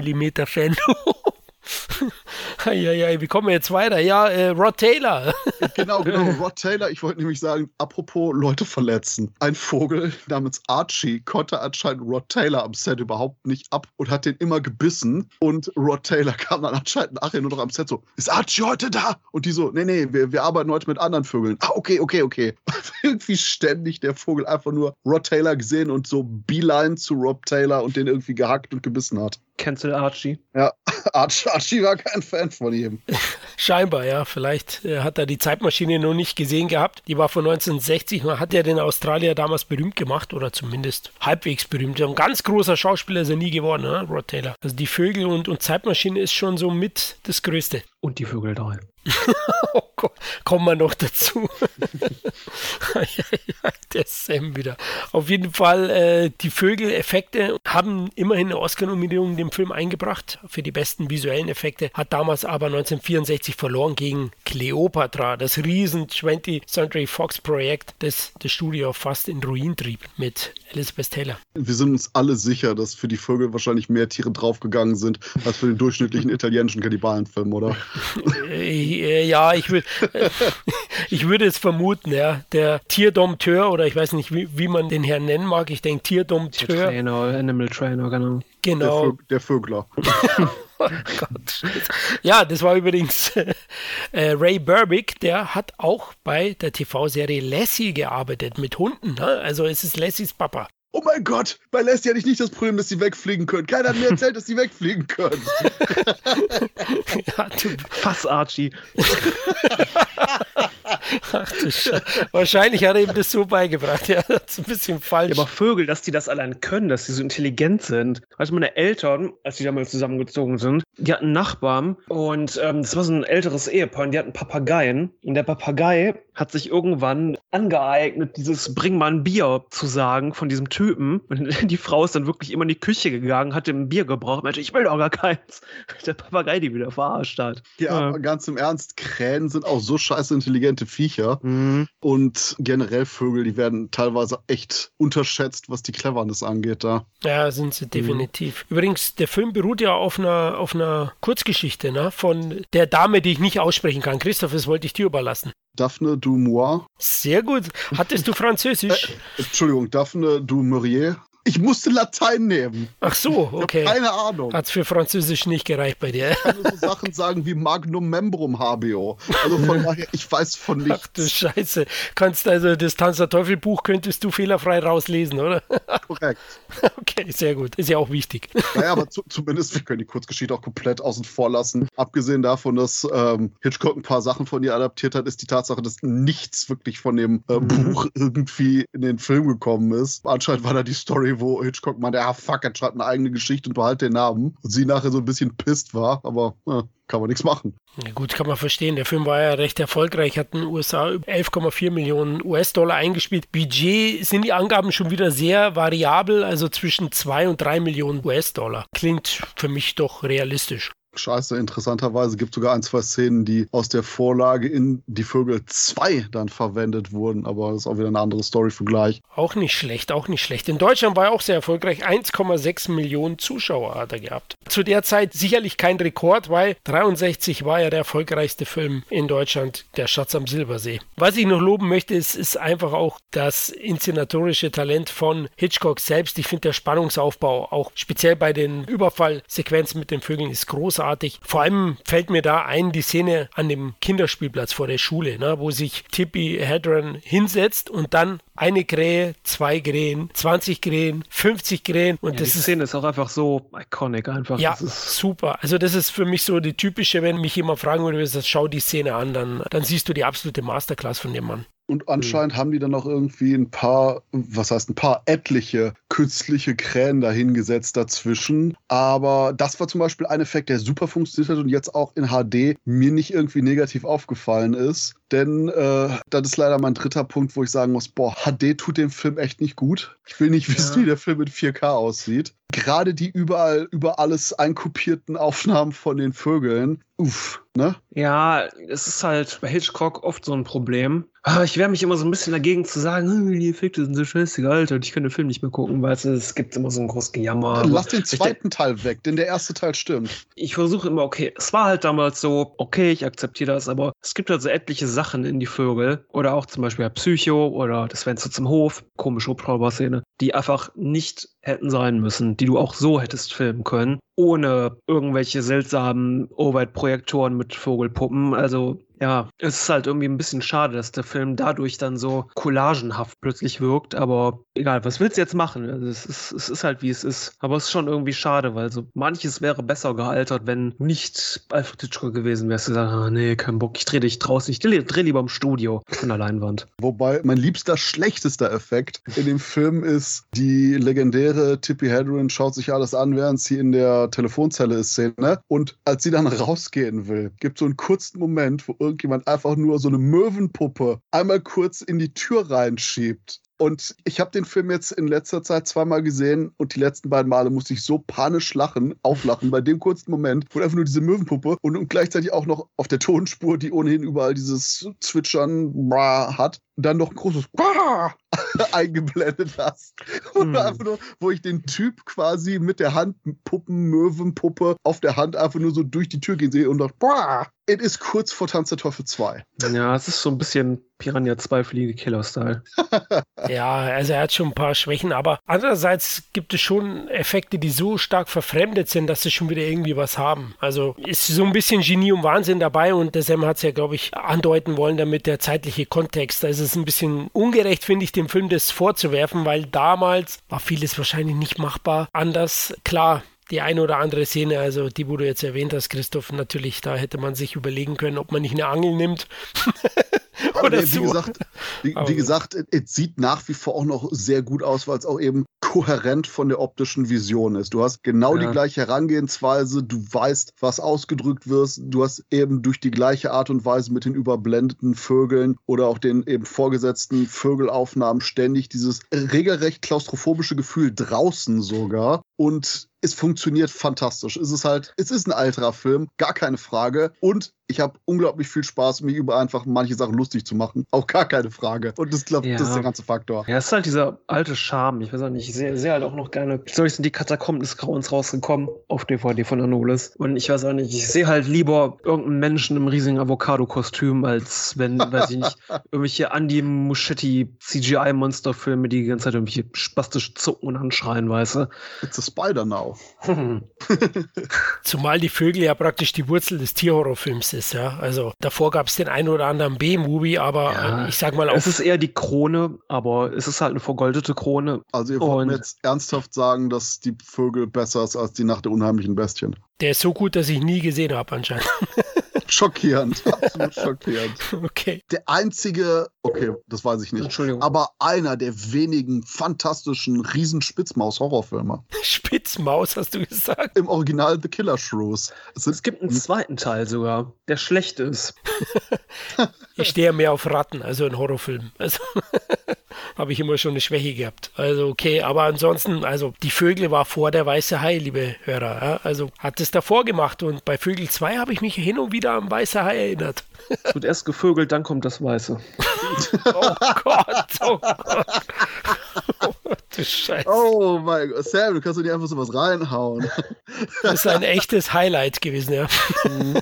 S2: ja, wie kommen wir jetzt weiter? Ja, äh, Rod Taylor. [LAUGHS]
S1: genau, genau, [LAUGHS] Rod Taylor. Ich wollte nämlich sagen, apropos Leute verletzen. Ein Vogel namens Archie konnte anscheinend Rod Taylor am Set überhaupt nicht ab und hat den immer gebissen. Und Rod Taylor [LAUGHS] kam dann anscheinend nachher nur noch am Set so, ist Archie heute da? Und die so, nee, nee, wir, wir arbeiten heute mit anderen Vögeln. Ah, okay, okay, okay. irgendwie ständig der Vogel einfach nur Rod Taylor gesehen und so Beeline zu Rob Taylor und den irgendwie gehackt und gebissen hat.
S3: Cancel Archie.
S1: Ja, [LAUGHS] Archie war kein Fan von ihm. [LAUGHS]
S2: Scheinbar, ja. Vielleicht äh, hat er die Zeitmaschine noch nicht gesehen gehabt. Die war von 1960. Man hat ja den Australier damals berühmt gemacht oder zumindest halbwegs berühmt. Ein ganz großer Schauspieler ist er nie geworden, ne? Rod Taylor. Also die Vögel und, und Zeitmaschine ist schon so mit das Größte.
S3: Und die Vögel 3. [LAUGHS]
S2: oh Gott, kommen wir noch dazu. [LAUGHS] der Sam wieder. Auf jeden Fall, äh, die Vögeleffekte haben immerhin eine Oscar-Nominierung dem Film eingebracht für die besten visuellen Effekte, hat damals aber 1964 verloren gegen Cleopatra, das riesen 20th Century Fox Projekt, das das Studio fast in Ruin trieb mit Elizabeth Taylor.
S1: Wir sind uns alle sicher, dass für die Vögel wahrscheinlich mehr Tiere draufgegangen sind als für den durchschnittlichen italienischen Kannibalenfilm, oder?
S2: Äh, ja, ich, will, ich würde es vermuten, ja. Der Tierdompteur oder ich weiß nicht, wie, wie man den Herrn nennen mag. Ich denke Tierdompteur.
S3: Trainer, Animal Trainer, genau.
S2: Genau.
S1: Der, Vög der Vögler. [LAUGHS]
S2: oh Gott. Ja, das war übrigens äh, Ray Burbick, der hat auch bei der TV-Serie Lassie gearbeitet mit Hunden. Ne? Also es ist Lassies Papa.
S1: Oh mein Gott, bei Lassie hatte ich nicht das Problem, dass sie wegfliegen können. Keiner hat mir erzählt, dass sie wegfliegen können. [LAUGHS]
S3: ja, du Fass, Archie. [LAUGHS]
S2: Ach du Scheiße. Wahrscheinlich hat er ihm das so beigebracht. Ja, das ist ein bisschen falsch.
S3: Ja, aber Vögel, dass die das allein können, dass sie so intelligent sind. Also meine Eltern, als die damals zusammengezogen sind, die hatten Nachbarn und ähm, das war so ein älteres Ehepaar und die hatten Papageien. Und der Papagei hat sich irgendwann angeeignet, dieses Bring mal ein Bier zu sagen von diesem Typen. Und [LAUGHS] die Frau ist dann wirklich immer in die Küche gegangen, hat ein Bier gebraucht. Meinte, ich will doch gar keins. [LAUGHS] Der Papagei die wieder verarscht hat.
S1: Ja, ja. ganz im Ernst, Krähen sind auch so scheiße intelligente Viecher. Mhm. Und generell Vögel, die werden teilweise echt unterschätzt, was die Cleverness angeht da.
S2: Ja, sind sie definitiv. Mhm. Übrigens, der Film beruht ja auf einer, auf einer Kurzgeschichte ne? von der Dame, die ich nicht aussprechen kann. Christoph, das wollte ich dir überlassen.
S1: Daphne du Moi.
S2: Sehr gut. Hattest du Französisch?
S1: Äh, Entschuldigung, Daphne du Maurier. Ich musste Latein nehmen.
S2: Ach so, okay.
S1: keine Ahnung.
S2: Hat für Französisch nicht gereicht bei dir.
S1: Ich kann nur so Sachen sagen wie Magnum Membrum Habio. Also von [LAUGHS] daher, ich weiß von nichts.
S2: Ach du Scheiße. Kannst also das Tanz der Teufel Buch könntest du fehlerfrei rauslesen, oder?
S1: Korrekt. [LAUGHS]
S2: Okay, sehr gut. Ist ja auch wichtig.
S1: Naja, aber [LAUGHS] zu, zumindest, wir können die Kurzgeschichte auch komplett außen vor lassen. Abgesehen davon, dass ähm, Hitchcock ein paar Sachen von ihr adaptiert hat, ist die Tatsache, dass nichts wirklich von dem äh, mhm. Buch irgendwie in den Film gekommen ist. Anscheinend war da die Story wo Hitchcock meinte, ja, fuck, er schreibt eine eigene Geschichte und behalte den Namen. Und sie nachher so ein bisschen pisst war, aber ja, kann man nichts machen.
S2: Ja, gut, kann man verstehen. Der Film war ja recht erfolgreich, hat in den USA 11,4 Millionen US-Dollar eingespielt. Budget sind die Angaben schon wieder sehr variabel, also zwischen 2 und 3 Millionen US-Dollar. Klingt für mich doch realistisch.
S1: Scheiße, interessanterweise gibt es sogar ein, zwei Szenen, die aus der Vorlage in Die Vögel 2 dann verwendet wurden, aber das ist auch wieder eine andere Story für gleich.
S2: Auch nicht schlecht, auch nicht schlecht. In Deutschland war er auch sehr erfolgreich. 1,6 Millionen Zuschauer hat er gehabt. Zu der Zeit sicherlich kein Rekord, weil 63 war ja der erfolgreichste Film in Deutschland, Der Schatz am Silbersee. Was ich noch loben möchte, ist, ist einfach auch das inszenatorische Talent von Hitchcock selbst. Ich finde der Spannungsaufbau, auch speziell bei den Überfallsequenzen mit den Vögeln, ist großartig großartig. Vor allem fällt mir da ein die Szene an dem Kinderspielplatz vor der Schule, ne, wo sich Tippy Hedron hinsetzt und dann eine Krähe, zwei Krähen, 20 Krähen, 50 Krähen. Und
S3: ja,
S2: das
S3: die Szene ist, ist auch einfach so iconic einfach.
S2: Ja, super. Also das ist für mich so die typische, wenn mich jemand fragen würde, schau die Szene an, dann, dann siehst du die absolute Masterclass von dem Mann.
S1: Und anscheinend mhm. haben die dann auch irgendwie ein paar, was heißt ein paar etliche künstliche Krähen dahingesetzt dazwischen. Aber das war zum Beispiel ein Effekt, der super funktioniert hat und jetzt auch in HD mir nicht irgendwie negativ aufgefallen ist. Denn äh, das ist leider mein dritter Punkt, wo ich sagen muss, boah, HD tut dem Film echt nicht gut. Ich will nicht wissen, ja. wie der Film in 4K aussieht. Gerade die überall über alles einkopierten Aufnahmen von den Vögeln. Uff, ne?
S3: Ja, es ist halt bei Hitchcock oft so ein Problem. Ich wehre mich immer so ein bisschen dagegen zu sagen, hm, die Effekte sind so scheiße Alter, und ich kann den Film nicht mehr gucken, weil es gibt immer so ein großes Gejammer.
S1: Dann lass den zweiten Teil weg, denn der erste Teil stimmt.
S3: Ich versuche immer, okay, es war halt damals so, okay, ich akzeptiere das, aber es gibt halt so etliche Sachen in die Vögel oder auch zum Beispiel Psycho oder das Fenster zum Hof, komische Hubschrauber-Szene, die einfach nicht hätten sein müssen, die du auch so hättest filmen können, ohne irgendwelche seltsamen Overhead-Projektoren mit Vogelpuppen. Also Ja, es ist halt irgendwie ein bisschen schade, dass der Film dadurch dann so collagenhaft plötzlich wirkt, aber egal, was willst du jetzt machen? Also es, ist, es ist halt wie es ist. Aber es ist schon irgendwie schade, weil so manches wäre besser gealtert, wenn nicht Alfred Hitchcock gewesen wärst. Du sagst, ah, nee, kein Bock, ich dreh dich draußen, ich dreh, dreh lieber im Studio von der Leinwand.
S1: Wobei mein liebster, schlechtester Effekt in dem Film ist die legendäre Tippi Hedren schaut sich alles an, während sie in der Telefonzelle ist, Szene. Und als sie dann rausgehen will, gibt es so einen kurzen Moment, wo irgendjemand einfach nur so eine Möwenpuppe einmal kurz in die Tür reinschiebt. Und ich habe den Film jetzt in letzter Zeit zweimal gesehen und die letzten beiden Male musste ich so panisch lachen, auflachen bei dem kurzen Moment, wo einfach nur diese Möwenpuppe und, und gleichzeitig auch noch auf der Tonspur, die ohnehin überall dieses Zwitschern hat, dann noch ein großes [LAUGHS] eingeblendet hast. Und hm. einfach nur, wo ich den Typ quasi mit der Handpuppen, Möwenpuppe auf der Hand einfach nur so durch die Tür gehen sehe und dachte, es ist kurz vor Tanz der Teufel 2.
S3: Ja, es ist so ein bisschen Piranha 2 fliegende Killer-Style. [LAUGHS]
S2: ja, also er hat schon ein paar Schwächen, aber andererseits gibt es schon Effekte, die so stark verfremdet sind, dass sie schon wieder irgendwie was haben. Also ist so ein bisschen Genie und Wahnsinn dabei und der Sam hat es ja, glaube ich, andeuten wollen, damit der zeitliche Kontext. Da ist es ein bisschen ungerecht, finde ich, dem Film das vorzuwerfen, weil damals war vieles wahrscheinlich nicht machbar. Anders, klar, die eine oder andere Szene, also die, wo du jetzt erwähnt hast, Christoph, natürlich, da hätte man sich überlegen können, ob man nicht eine Angel nimmt. [LAUGHS]
S1: Oder wie, so. gesagt, wie, wie gesagt, es sieht nach wie vor auch noch sehr gut aus, weil es auch eben kohärent von der optischen Vision ist. Du hast genau ja. die gleiche Herangehensweise, du weißt, was ausgedrückt wird, du hast eben durch die gleiche Art und Weise mit den überblendeten Vögeln oder auch den eben vorgesetzten Vögelaufnahmen ständig dieses regelrecht klaustrophobische Gefühl draußen sogar und es funktioniert fantastisch. Es ist halt, es ist ein alterer Film, gar keine Frage. Und ich habe unglaublich viel Spaß, mich über einfach manche Sachen lustig zu machen. [LAUGHS] Auch gar keine Frage. Und das, glaub, ja. das ist der ganze Faktor.
S3: Ja, es ist halt dieser alte Charme. Ich weiß auch nicht, ich sehe seh halt auch noch gerne. Soll sind die Katakomben des Grauens rausgekommen auf DVD von Anolis. Und ich weiß auch nicht, ich sehe halt lieber irgendeinen Menschen im riesigen Avocado-Kostüm, als wenn, weiß ich nicht, [LAUGHS] irgendwelche Andy Muschetti CGI-Monsterfilme, die die ganze Zeit irgendwelche spastisch zucken und anschreien, weißt du?
S1: It's a Spider now. [LAUGHS]
S2: Zumal die Vögel ja praktisch die Wurzel des Tierhorrorfilms ist, ja. Also davor gab es den einen oder anderen B-Movie, aber ja, äh, ich sag mal auch.
S3: Es ist eher die Krone, aber es ist halt eine vergoldete Krone.
S1: Also ihr wollt mir jetzt ernsthaft sagen, dass die Vögel besser ist als die Nacht der unheimlichen Bestien.
S2: Der ist so gut, dass ich nie gesehen habe anscheinend.
S1: schockierend, [LAUGHS] absolut schockierend.
S2: Okay.
S1: Der einzige, okay, das weiß ich nicht,
S3: Entschuldigung.
S1: aber einer der wenigen fantastischen Riesenspitzmaus-Horrorfilme. [LAUGHS]
S2: Spitzmaus, hast du gesagt?
S1: Im Original The Killer Shrews.
S3: Es, es gibt einen zweiten Teil sogar, der schlecht ist. [LAUGHS]
S2: ich stehe mehr auf Ratten, also in Horrorfilmen. Also [LAUGHS] habe ich immer schon eine Schwäche gehabt. Also okay, aber ansonsten, also die Vögel war vor der weiße Hai, liebe Hörer. Ja? Also hat es davor gemacht und bei Vögel 2 habe ich mich hin und wieder am weiße Hai erinnert.
S3: Es wird erst gevögelt, dann kommt das Weiße.
S2: Oh Gott, oh Gott.
S1: Oh, du Scheiße. Oh mein Gott, Sam, du kannst doch nicht einfach sowas reinhauen.
S2: Das ist ein echtes Highlight gewesen, ja. Mhm.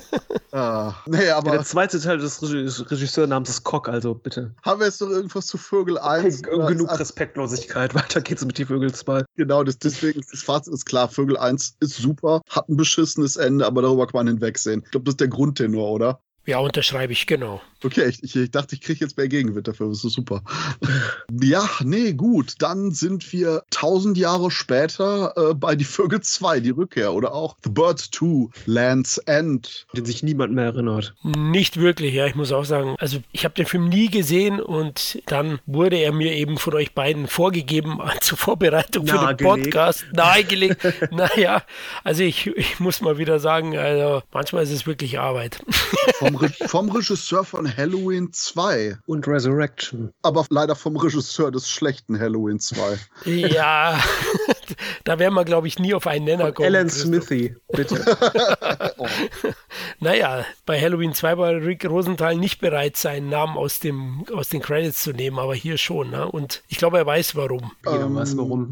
S3: Ah, nee, aber ja, der zweite Teil des Regisseurs ist Cock, also bitte.
S1: Haben wir jetzt noch irgendwas zu Vögel 1?
S3: Okay, genug Respektlosigkeit, [LAUGHS] weiter geht's mit die Vögel 2.
S1: Genau, das, deswegen, das Fazit ist klar, Vögel 1 ist super, hat ein beschissenes Ende, aber darüber kann man hinwegsehen. Ich glaube, das ist der Grundtenor, oder?
S2: Ja, unterschreibe ich, genau.
S1: Okay, ich, ich, ich dachte, ich kriege jetzt mehr Gegenwind dafür. Das ist super. [LAUGHS] ja, nee, gut. Dann sind wir tausend Jahre später äh, bei Die Vögel 2, die Rückkehr. Oder auch The Bird 2, Land's End.
S3: Den sich niemand mehr erinnert.
S2: Nicht wirklich, ja. Ich muss auch sagen, also ich habe den Film nie gesehen und dann wurde er mir eben von euch beiden vorgegeben [LAUGHS] zur Vorbereitung für den Podcast. Nahegelegt. [LAUGHS] naja, also ich, ich muss mal wieder sagen, also manchmal ist es wirklich Arbeit.
S1: vom, Re vom Regisseur von Halloween 2.
S3: Und Resurrection.
S1: Aber leider vom Regisseur des schlechten Halloween 2.
S2: Ja, [LAUGHS] da werden wir, glaube ich, nie auf einen Nenner kommen.
S3: Alan Smithy, bitte. [LAUGHS]
S2: oh. Naja, bei Halloween 2 war Rick Rosenthal nicht bereit, seinen Namen aus, dem, aus den Credits zu nehmen, aber hier schon. Ne? Und ich glaube, er weiß warum.
S3: Jeder ähm, weiß warum.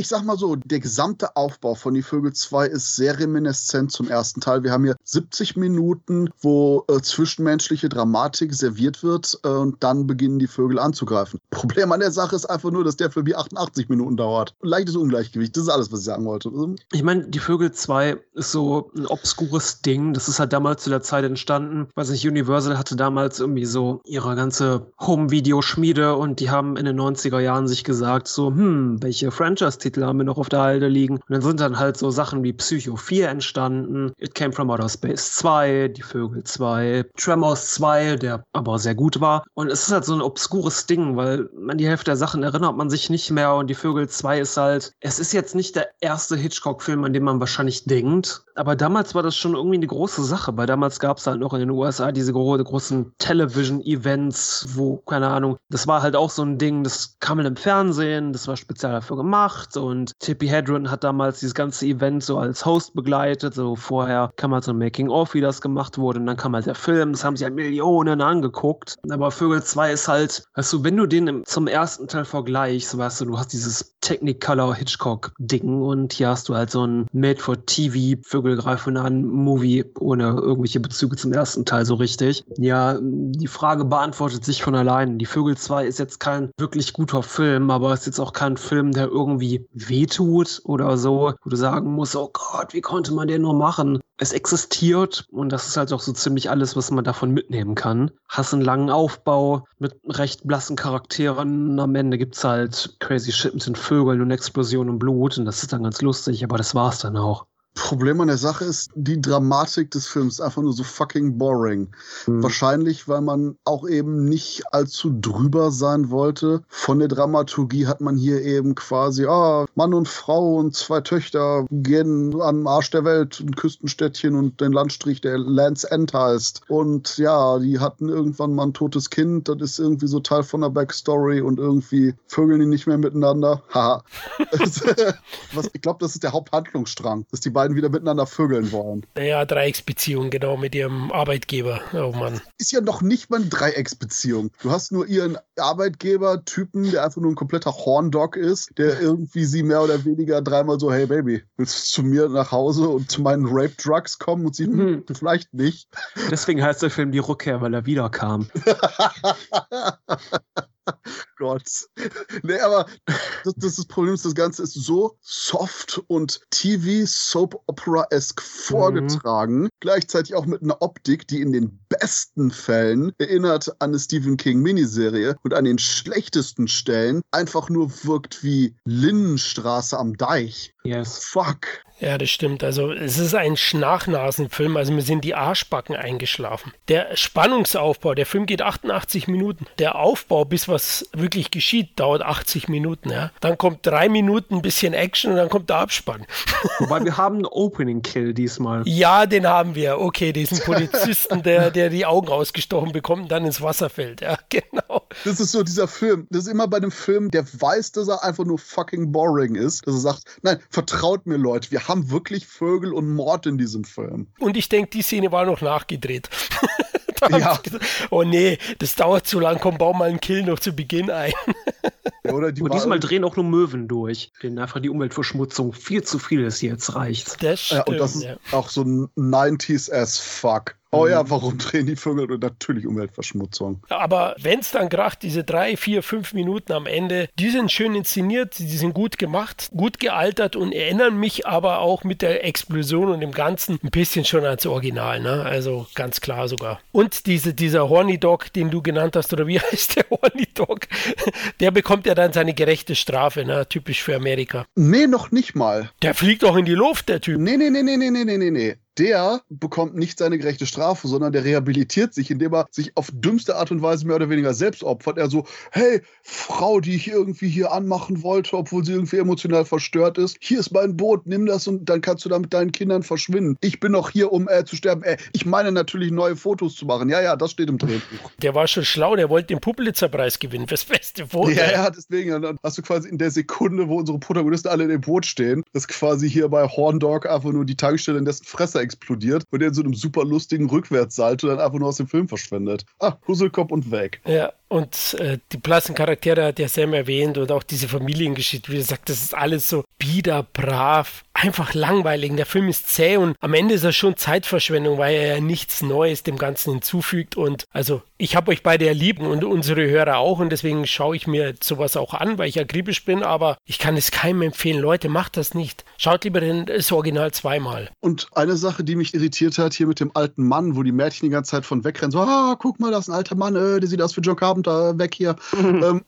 S1: Ich sag mal so, der gesamte Aufbau von Die Vögel 2 ist sehr reminiszent zum ersten Teil. Wir haben hier 70 Minuten, wo äh, zwischenmenschliche Dramatik serviert wird äh, und dann beginnen die Vögel anzugreifen. [LAUGHS] Problem an der Sache ist einfach nur, dass der Film wie 88 Minuten dauert. Leichtes Ungleichgewicht, das ist alles, was ich sagen wollte.
S3: Ich meine, Die Vögel 2 ist so ein obskures Ding. Das ist halt damals zu der Zeit entstanden. Weiß nicht, Universal hatte damals irgendwie so ihre ganze Home-Video-Schmiede und die haben in den 90er Jahren sich gesagt, so, hm, welche Franchise-Titel haben wir noch auf der Halde liegen? Und dann sind dann halt so Sachen wie Psycho 4 entstanden, It Came From Outer Space 2, Die Vögel 2, Tremors 2, der aber sehr gut war. Und es ist halt so ein obskures Ding, weil an die Hälfte der Sachen erinnert man sich nicht mehr und Die Vögel 2 ist halt, es ist jetzt nicht der erste Hitchcock-Film, an den man wahrscheinlich denkt, aber damals war das schon irgendwie eine große Sache, weil damals gab es halt noch in den USA diese gro großen Television-Events, wo, keine Ahnung, das war halt auch so ein Ding, das kam im Fernsehen, das war speziell dafür gemacht und Tippi Hedren hat damals dieses ganze Event so als Host begleitet, so vorher kam halt so ein Making-of, wie das gemacht wurde. Und dann kam halt der Film, das haben sich halt Millionen angeguckt, aber Vögel 2 ist halt, weißt du, wenn du den zum ersten Teil vergleichst, weißt du, du hast dieses Technicolor Hitchcock-Ding. Und hier hast du halt so ein Made-for-TV Vögel greifen an Movie ohne irgendwelche Bezüge zum ersten Teil so richtig. Ja, die Frage beantwortet sich von allein. Die Vögel 2 ist jetzt kein wirklich guter Film, aber ist jetzt auch kein Film, der irgendwie wehtut oder so, wo du sagen musst, oh Gott, wie konnte man den nur machen? Es existiert und das ist halt auch so ziemlich alles, was man davon mitnehmen kann. Hast einen langen Aufbau mit recht blassen Charakteren. Am Ende gibt es halt crazy shit mit den Vögeln und Explosionen und Blut und das ist dann ganz lustig, aber das war's dann auch.
S1: Problem an der Sache ist, die Dramatik des Films ist einfach nur so fucking boring. Mhm. Wahrscheinlich, weil man auch eben nicht allzu drüber sein wollte. Von der Dramaturgie hat man hier eben quasi, ah, Mann und Frau und zwei Töchter gehen an den Arsch der Welt, ein Küstenstädtchen und den Landstrich, der Lands End heißt. Und ja, die hatten irgendwann mal ein totes Kind, das ist irgendwie so Teil von der Backstory und irgendwie vögeln die nicht mehr miteinander. Haha. [LAUGHS] [LAUGHS] ich glaube, das ist der Haupthandlungsstrang, dass die beiden wieder miteinander vögeln wollen.
S2: Ja, Dreiecksbeziehung, genau, mit ihrem Arbeitgeber. Oh Mann.
S1: Ist ja noch nicht mal eine Dreiecksbeziehung. Du hast nur ihren Arbeitgeber-Typen, der einfach nur ein kompletter Horndog ist, der irgendwie sie mehr oder weniger dreimal so, hey Baby, willst du zu mir nach Hause und zu meinen Rape-Drugs kommen? Und sie, hm, vielleicht nicht.
S3: Deswegen heißt der Film Die Rückkehr, weil er wiederkam. [LAUGHS]
S1: Gott. [LAUGHS] Nee, aber das, das, das Problem ist, das Ganze ist so soft und TV-Soap-Opera-esque vorgetragen. Mhm. Gleichzeitig auch mit einer Optik, die in den besten Fällen erinnert an eine Stephen King-Miniserie und an den schlechtesten Stellen einfach nur wirkt wie Linnenstraße am Deich.
S3: Yes.
S1: Fuck.
S2: Ja, das stimmt. Also es ist ein Schnachnasenfilm. Also mir sind die Arschbacken eingeschlafen. Der Spannungsaufbau, der Film geht 88 Minuten. Der Aufbau, bis was wirklich geschieht, dauert 80 Minuten. Ja. Dann kommt drei Minuten ein bisschen Action und dann kommt der Abspann. [LAUGHS]
S3: Wobei wir haben einen Opening Kill diesmal.
S2: Ja, den haben wir. Okay, diesen Polizisten, der, der die Augen ausgestochen bekommt und dann ins Wasser fällt. Ja, [LAUGHS] genau.
S1: Das ist so dieser Film. Das ist immer bei einem Film, der weiß, dass er einfach nur fucking boring ist. Dass er sagt, nein, vertraut mir Leute, wir haben wirklich Vögel und Mord in diesem Film.
S2: Und ich denke, die Szene war noch nachgedreht. [LAUGHS] ja. Gesagt, [LAUGHS] oh nee, das dauert zu lang, komm, bau mal einen Kill noch zu Beginn ein.
S3: Ja, oder die und diesmal drehen auch nur Möwen durch, denen einfach die Umweltverschmutzung viel zu viel ist, jetzt reicht.
S1: Das stimmt, ja, und das ist ja. auch so ein 90s as fuck. Oh ja, mhm. warum drehen die Vögel? Und natürlich Umweltverschmutzung.
S2: Aber wenn es dann kracht, diese drei, vier, fünf Minuten am Ende, die sind schön inszeniert, die sind gut gemacht, gut gealtert und erinnern mich aber auch mit der Explosion und dem Ganzen ein bisschen schon ans Original. Ne? Also ganz klar sogar. Und diese, dieser Horny Dog, den du genannt hast, oder wie [LAUGHS] heißt der Horny Dog? Der bekommt ja dann seine gerechte Strafe, ne? typisch für Amerika.
S1: Nee, noch nicht mal.
S2: Der fliegt doch in die Luft, der Typ.
S1: Nee, nee, nee, nee, nee, nee, nee, nee der bekommt nicht seine gerechte Strafe, sondern der rehabilitiert sich, indem er sich auf dümmste Art und Weise mehr oder weniger selbst opfert. Er so, hey, Frau, die ich irgendwie hier anmachen wollte, obwohl sie irgendwie emotional verstört ist, hier ist mein Boot, nimm das und dann kannst du da mit deinen Kindern verschwinden. Ich bin noch hier, um äh, zu sterben. Äh, ich meine natürlich neue Fotos zu machen. Ja, ja, das steht im Drehbuch.
S2: Der war schon schlau, der wollte den Pulitzerpreis gewinnen fürs beste
S1: Foto. Ja, ja, deswegen. Dann hast du quasi in der Sekunde, wo unsere Protagonisten alle in dem Boot stehen, dass quasi hier bei Horn Dog einfach nur die Tankstelle in dessen Fresse explodiert und der in so einem super lustigen Rückwärtssalto dann einfach nur aus dem Film verschwindet. Ah, Husselkopf und weg.
S2: Ja, Und äh, die blassen Charaktere hat ja Sam erwähnt und auch diese Familiengeschichte, wie gesagt, das ist alles so bieder, brav, einfach langweilig. Der Film ist zäh und am Ende ist er schon Zeitverschwendung, weil er ja nichts Neues dem Ganzen hinzufügt. Und also ich habe euch beide ja lieb und unsere Hörer auch und deswegen schaue ich mir sowas auch an, weil ich akribisch bin, aber ich kann es keinem empfehlen. Leute, macht das nicht. Schaut lieber das Original zweimal.
S1: Und eine Sache, die mich irritiert hat, hier mit dem alten Mann, wo die Mädchen die ganze Zeit von wegrennen, so, ah, guck mal, das ist ein alter Mann, äh, der sieht aus wie John Carpenter, weg hier. ähm,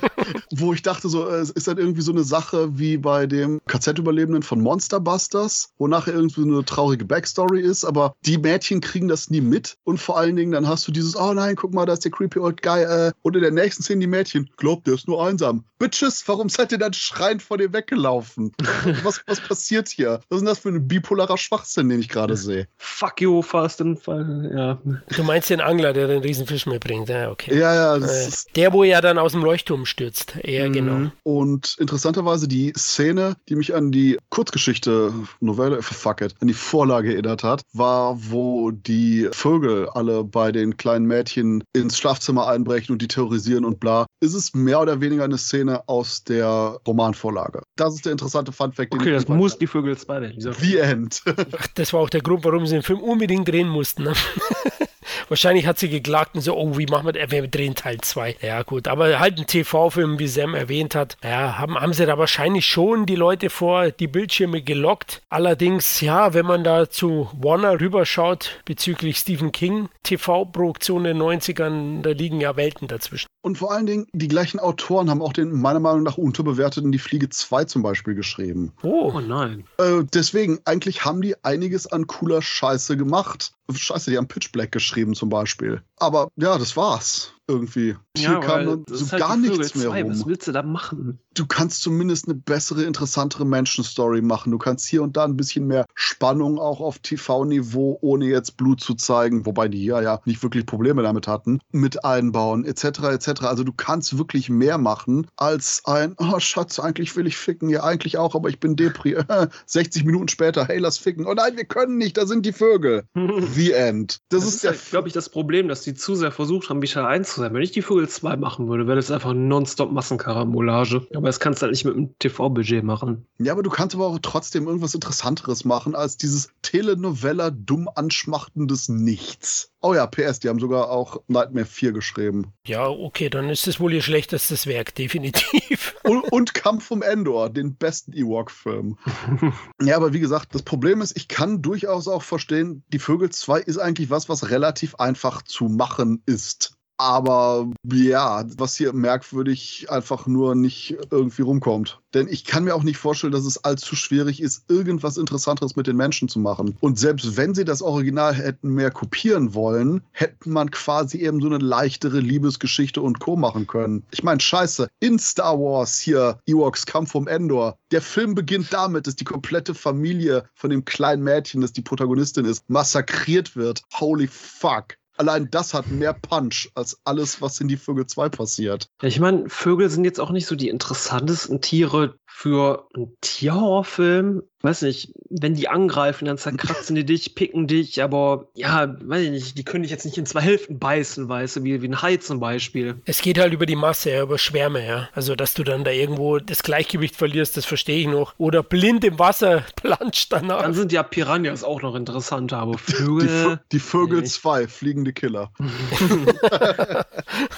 S1: [LAUGHS] wo ich dachte, so, es ist dann irgendwie so eine Sache wie bei dem KZ-Überlebenden von Monster Busters, wo nachher irgendwie eine traurige Backstory ist, aber die Mädchen kriegen das nie mit und vor allen Dingen dann hast du dieses, oh nein, guck mal, da ist der creepy old guy äh, und in der nächsten Szene die Mädchen, glaubt, der ist nur einsam. Bitches, warum seid ihr dann schreiend vor dir weggelaufen? [LAUGHS] was, was passiert hier? Was ist denn das für ein bipolarer Schwachsinn, den ich gerade sehe?
S3: Fuck you, Fast and ja.
S2: Du meinst den Angler, der den Riesenfisch mitbringt, ja, okay.
S1: Ja, ja.
S2: Äh, der, wo er dann aus dem Leuchtturm stürzt, ja, mhm. genau.
S1: Und interessanterweise die Szene, die mich an die Kurzgeschichte, Novelle, fuck it, an die Vorlage erinnert hat, war, wo die Vögel alle bei den kleinen Mädchen ins Schlafzimmer einbrechen und die terrorisieren und bla. Ist es mehr oder weniger eine Szene aus der Romanvorlage? Das ist der interessante Funfact.
S3: Okay, das muss die Vögel 2
S1: werden. The End.
S2: Ach, das war auch der Grund, warum sie den Film unbedingt drehen mussten. Ne? [LAUGHS] Wahrscheinlich hat sie geklagt und so, oh, wie machen wir das? Wir drehen Teil 2. Ja, gut. Aber halt ein TV-Film, wie Sam erwähnt hat, ja, haben, haben sie da wahrscheinlich schon die Leute vor die Bildschirme gelockt. Allerdings, ja, wenn man da zu Warner rüberschaut bezüglich Stephen King, TV-Produktion in den 90ern, da liegen ja Welten dazwischen.
S1: Und vor allen Dingen, die gleichen Autoren haben auch den meiner Meinung nach unterbewerteten Die Fliege 2 zum Beispiel geschrieben.
S3: Oh, oh nein.
S1: Äh, deswegen, eigentlich haben die einiges an cooler Scheiße gemacht. Scheiße, die haben Pitch Black geschrieben zum Beispiel. Aber ja, das war's irgendwie.
S3: Hier ja, kam dann so halt gar nichts mehr rum. Was willst du da machen?
S1: Du kannst zumindest eine bessere, interessantere Menschenstory machen. Du kannst hier und da ein bisschen mehr Spannung auch auf TV-Niveau, ohne jetzt Blut zu zeigen, wobei die hier ja nicht wirklich Probleme damit hatten, mit einbauen, etc., etc. Also du kannst wirklich mehr machen als ein, oh Schatz, eigentlich will ich ficken, ja eigentlich auch, aber ich bin Depri. [LAUGHS] 60 Minuten später, hey, lass ficken. Oh nein, wir können nicht, da sind die Vögel. [LAUGHS] The End.
S3: Das, das ist, ist halt, glaube ich, das Problem, dass die zu sehr versucht haben, Michael 1 zu sein. Wenn ich die Vögel 2 machen würde, wäre das einfach nonstop Massenkarambolage. Aber das kannst du halt nicht mit einem TV-Budget machen.
S1: Ja, aber du kannst aber auch trotzdem irgendwas Interessanteres machen als dieses Telenovella dumm anschmachtendes Nichts. Oh ja, PS, die haben sogar auch Nightmare 4 geschrieben.
S2: Ja, okay, dann ist es wohl ihr schlechtestes Werk, [LAUGHS] definitiv.
S1: Und, und Kampf um Endor, den besten Ewok-Film. [LAUGHS] ja, aber wie gesagt, das Problem ist, ich kann durchaus auch verstehen, die Vögel 2 ist eigentlich was, was relativ einfach zu machen ist. Aber ja, was hier merkwürdig einfach nur nicht irgendwie rumkommt. Denn ich kann mir auch nicht vorstellen, dass es allzu schwierig ist, irgendwas Interessanteres mit den Menschen zu machen. Und selbst wenn sie das Original hätten mehr kopieren wollen, hätte man quasi eben so eine leichtere Liebesgeschichte und Co. machen können. Ich meine, scheiße, in Star Wars hier, Ewoks Kampf um Endor, der Film beginnt damit, dass die komplette Familie von dem kleinen Mädchen, das die Protagonistin ist, massakriert wird. Holy fuck. Allein das hat mehr Punch als alles, was in die Vögel 2 passiert.
S3: Ja, ich meine, Vögel sind jetzt auch nicht so die interessantesten Tiere für einen Tierhorrorfilm weiß nicht, wenn die angreifen, dann zerkratzen die [LAUGHS] dich, picken dich, aber ja, weiß ich nicht, die können dich jetzt nicht in zwei Hälften beißen, weißt du, wie, wie ein Hai zum Beispiel.
S2: Es geht halt über die Masse, ja, über Schwärme, ja. Also, dass du dann da irgendwo das Gleichgewicht verlierst, das verstehe ich noch. Oder blind im Wasser [LAUGHS] planscht danach.
S3: Dann sind ja Piranhas auch noch interessanter, aber Vögel.
S1: Die, die Vögel 2, fliegende Killer. [LAUGHS]